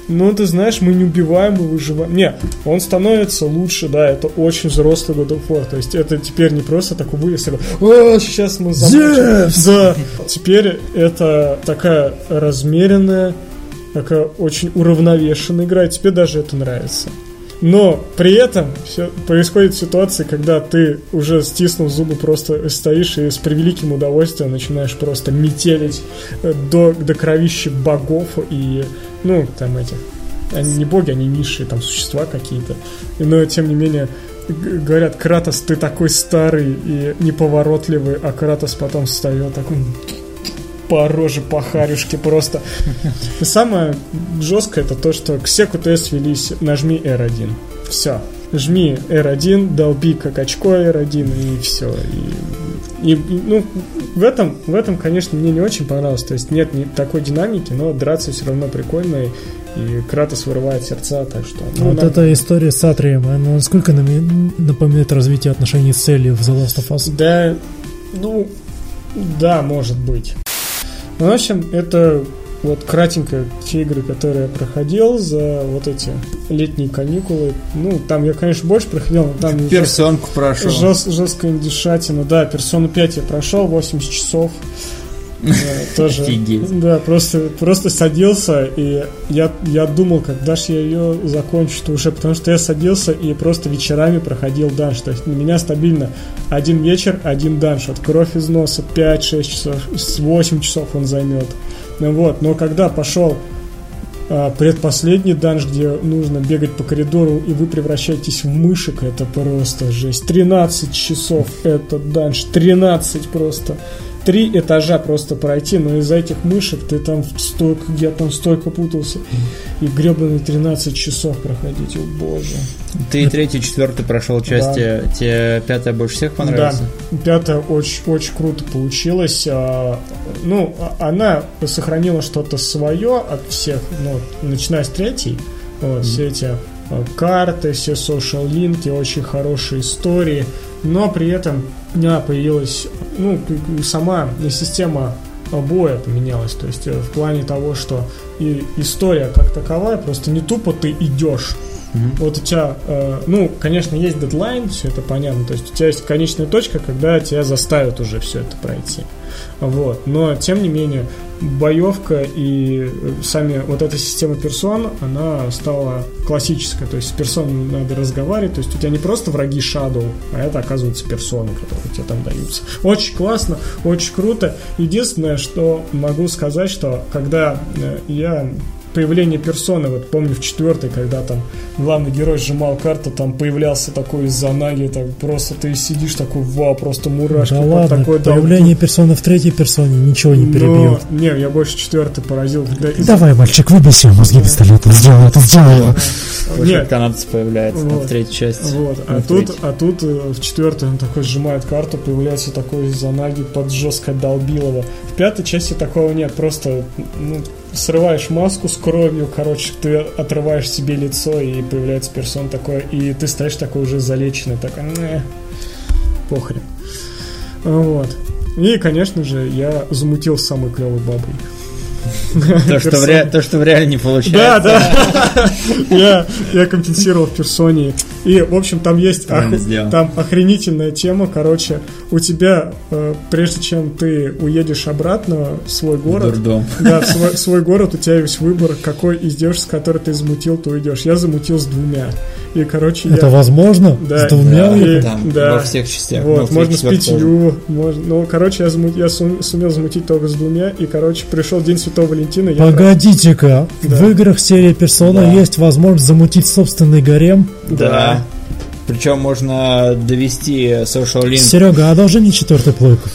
ну, ты знаешь, мы не убиваем, мы выживаем. Не, он становится лучше, да, это очень взрослый God of War. То есть это теперь не просто такой вывес, о, сейчас мы замочим. Да, теперь это такая размеренная, такая очень уравновешенная игра, и тебе даже это нравится. Но при этом все, происходит ситуация, когда ты уже стиснув зубы просто стоишь и с превеликим удовольствием начинаешь просто метелить э, до, до кровищи богов и, ну, там этих они не боги, они низшие там существа какие-то. Но тем не менее, говорят, Кратос, ты такой старый и неповоротливый, а Кратос потом встает такой по роже, по харюшке просто. *laughs* Самое жесткое это то, что к секу ТС велись нажми R1. Все. Жми R1, долби как очко R1 и все. И, и, ну, в этом, в этом, конечно, мне не очень понравилось. То есть нет ни такой динамики, но драться все равно прикольно. И, и Кратос вырывает сердца, так что... Ну, вот нам... эта история с Атрием, она насколько напоминает развитие отношений с Элли в The Last of Us? Да, ну, да, может быть. Ну, в общем, это вот кратенько те игры, которые я проходил за вот эти летние каникулы. Ну, там я, конечно, больше проходил, но там... Персонку прошел. Жест, жесткая индюшатина. Да, персону 5 я прошел, 80 часов. *laughs* Тоже, да, просто, просто садился, и я, я думал, когда же я ее закончу уже, потому что я садился и просто вечерами проходил данж. То есть на меня стабильно один вечер, один данж. От кровь из носа 5-6 часов, 8 часов он займет. Ну вот, но когда пошел а, предпоследний данж, где нужно бегать по коридору, и вы превращаетесь в мышек, это просто жесть. 13 часов этот данж, 13 просто три этажа просто пройти, но из-за этих мышек ты там столько, я там столько путался. И гребаные 13 часов проходить, о боже. Ты третий, четвертый прошел части, да. тебе пятая больше всех понравилась? Да, пятая очень, очень круто получилась. А, ну, а, она сохранила что-то свое от всех, ну, начиная с третьей, вот, mm-hmm. все эти а, карты, все social линки, очень хорошие истории, но при этом меня появилась, ну, сама система боя поменялась, то есть э, в плане того, что и история как таковая, просто не тупо ты идешь, Mm-hmm. Вот у тебя, э, ну, конечно, есть дедлайн, все это понятно. То есть у тебя есть конечная точка, когда тебя заставят уже все это пройти. Вот. Но, тем не менее, боевка и э, сами вот эта система персон, она стала классической. То есть с персонами надо разговаривать. То есть у тебя не просто враги Shadow, а это, оказывается, персоны, которые тебе там даются. Очень классно, очень круто. Единственное, что могу сказать, что когда э, я появление персоны, вот помню в четвертой, когда там главный герой сжимал карту, там появлялся такой из-за ноги, так просто ты сидишь такой, вау, просто мурашки. Да ладно, такой, появление да, персоны в третьей персоне ничего не перебьет. Но, не, я больше четвертый поразил. Когда Давай, мальчик, выбей себе мозги пистолетом, сделай это, сделай это. Нет. канадец появляется вот, в третьей части. Вот. А, тут, а тут э, в четвертой он такой сжимает карту, появляется такой из-за ноги под жестко долбилово. В пятой части такого нет, просто ну, срываешь маску с кровью, короче, ты отрываешь себе лицо, и появляется персон такой, и ты стоишь такой уже залеченный, такой, не, похрен. Вот. И, конечно же, я замутил с самой клевой бабой. *laughs* То, что в, ре... то, что в реале не получается. Да, да. *laughs* я, я компенсировал в персоне. И, в общем, там есть ох... там охренительная тема. Короче, у тебя, э, прежде чем ты уедешь обратно в свой город, *laughs* да, в свой, свой город, у тебя есть выбор, какой из девушек, с которой ты замутил, ты уйдешь. Я замутил с двумя. И, короче, Это я... возможно? Да, с двумя? Да, и, там, да. во всех частях. Вот, можно с пятью. Можно... Ну, короче, я, замут... я сумел замутить только с двумя. И, короче, пришел День Святого Валентина. Погодите-ка, да. в играх серии Persona да. есть возможность замутить собственный гарем? Да. Причем можно довести Social Link. Серега, а должен не четвертый плойку?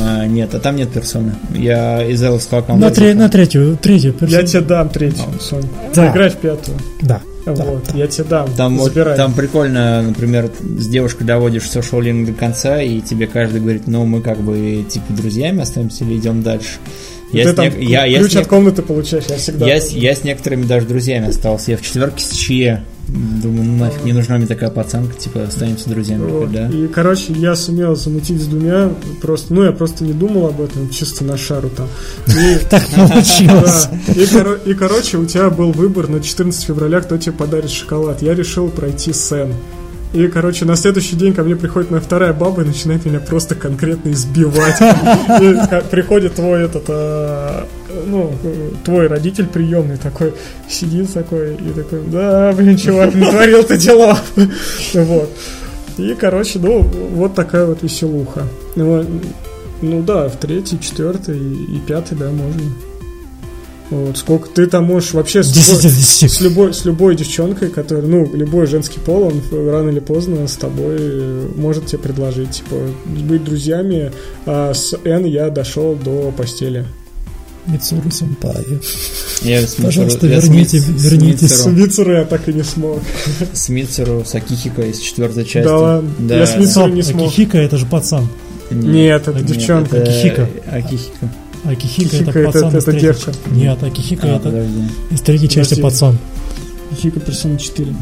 А, нет, а там нет персоны. Я из Элловского аккаунта. На, тре- на третью, третью персону. Я тебе дам третью. Сонь. Да. Играй в пятую. Да. Вот, я тебе дам. Там, вот, там прикольно, например, с девушкой доводишь social link до конца, и тебе каждый говорит, ну, мы как бы типа друзьями остаемся или идем дальше. Я ты там не... я, ключ я от комнаты получаешь, я всегда. Я, я с некоторыми даже друзьями остался. Я в четверке с Чье. Думаю, ну нафиг, не нужна мне такая пацанка, типа, останемся друзьями. Вот. Да? И, короче, я сумел замутить с двумя, просто, ну, я просто не думал об этом, чисто на шару там. И, *laughs* так получилось. *laughs* И, короче, у тебя был выбор на 14 февраля, кто тебе подарит шоколад. Я решил пройти Сэм. И, короче, на следующий день ко мне приходит моя вторая баба и начинает меня просто конкретно избивать. *laughs* приходит твой этот, а, ну, твой родитель приемный такой, сидит такой и такой, да, блин, чувак, натворил ты дела. *laughs* вот. И, короче, ну, вот такая вот веселуха. Ну, ну да, в третий, четвертый и пятый, да, можно. Вот, сколько ты там можешь вообще с, 10 любой, 10. с любой с любой девчонкой, которая, ну, любой женский пол, он рано или поздно с тобой э, может тебе предложить, типа, быть друзьями. А с Н я дошел до постели. Мицуру Сэмпай. Я Пожалуйста, я верните, с, верните. С Мицуру я так и не смог. С Мицуру, с Акихико из четвертой части. Да ладно, да. я с Мицуру не смог. Акихика это же пацан. Нет, это девчонка. Акихика. Акихика. Акихика, это пацан это, из это девка. Нет, Акихика а, это подожди. из третьей части подожди. пацан. Акихика персона 4.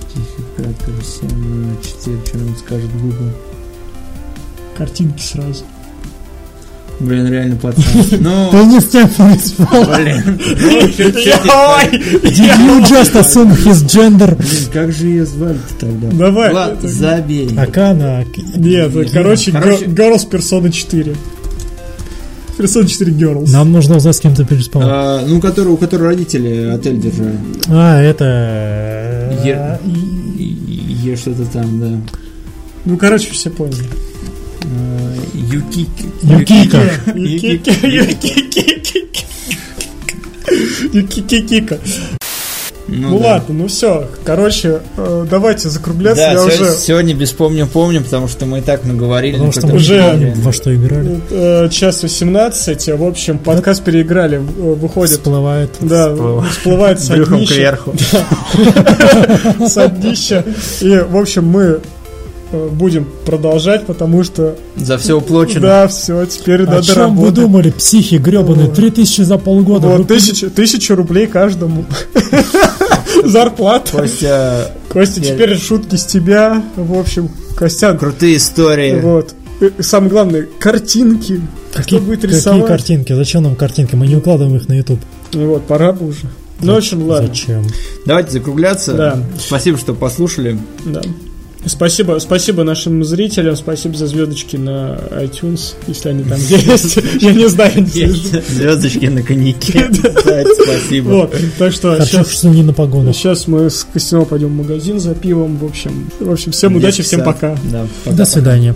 Акихика персона 4. Что нам скажет Google? Картинки сразу. Блин, реально пацан. *laughs* Ну... Ты не с тем Блин. Did you just assume his gender? Блин, как же ее звали-то тогда? Давай. Забей. Акана. Нет, короче, Girls Persona 4. Persona 4 Girls. Нам нужно узнать, с кем ты переспал. А, ну, который, у которого родители отель держали. А, это... Е, е что-то там, да. Ну, короче, все поняли. Юкики. Юкика. Юкика. Юкики. И Кика. Ну, Ну, да. ладно, ну все. Короче, э, давайте закругляться. Да, Я сегодня, уже сегодня без помню помню, потому что мы и так наговорили. Потому что мы уже- во что играли. э, час 18. В общем, подкаст переиграли. э, Выходит. Всплывает. Да, всплывает. всплывает с Брюхом кверху. *laughs* С днища. И, в общем, мы будем продолжать, потому что За все уплочено. да, все, теперь О надо чем вы работать. думали, психи гребаные? Вот. 3000 за полгода. Вот, Вы тысяча, тысяча рублей каждому. *laughs* Зарплата. Костя, Костя, теперь шутки с тебя. В общем, Костян, крутые истории. вот. И самое главное, картинки. Какие, Кто будет какие рисовать? картинки? Зачем нам картинки? Мы не укладываем их на YouTube. Вот, пора бы уже. Ну, в общем, ладно. Зачем? Давайте закругляться. Да. Спасибо, что послушали. Да. Спасибо, спасибо нашим зрителям, спасибо за звездочки на iTunes, если они там есть. Я не знаю, не слежу. Звездочки на коньяке. *laughs* Спасибо. Вот, так что сейчас, что не на погонах. сейчас мы с Костяном пойдем в магазин за пивом. В общем, в общем, всем удачи, всем пока. До свидания.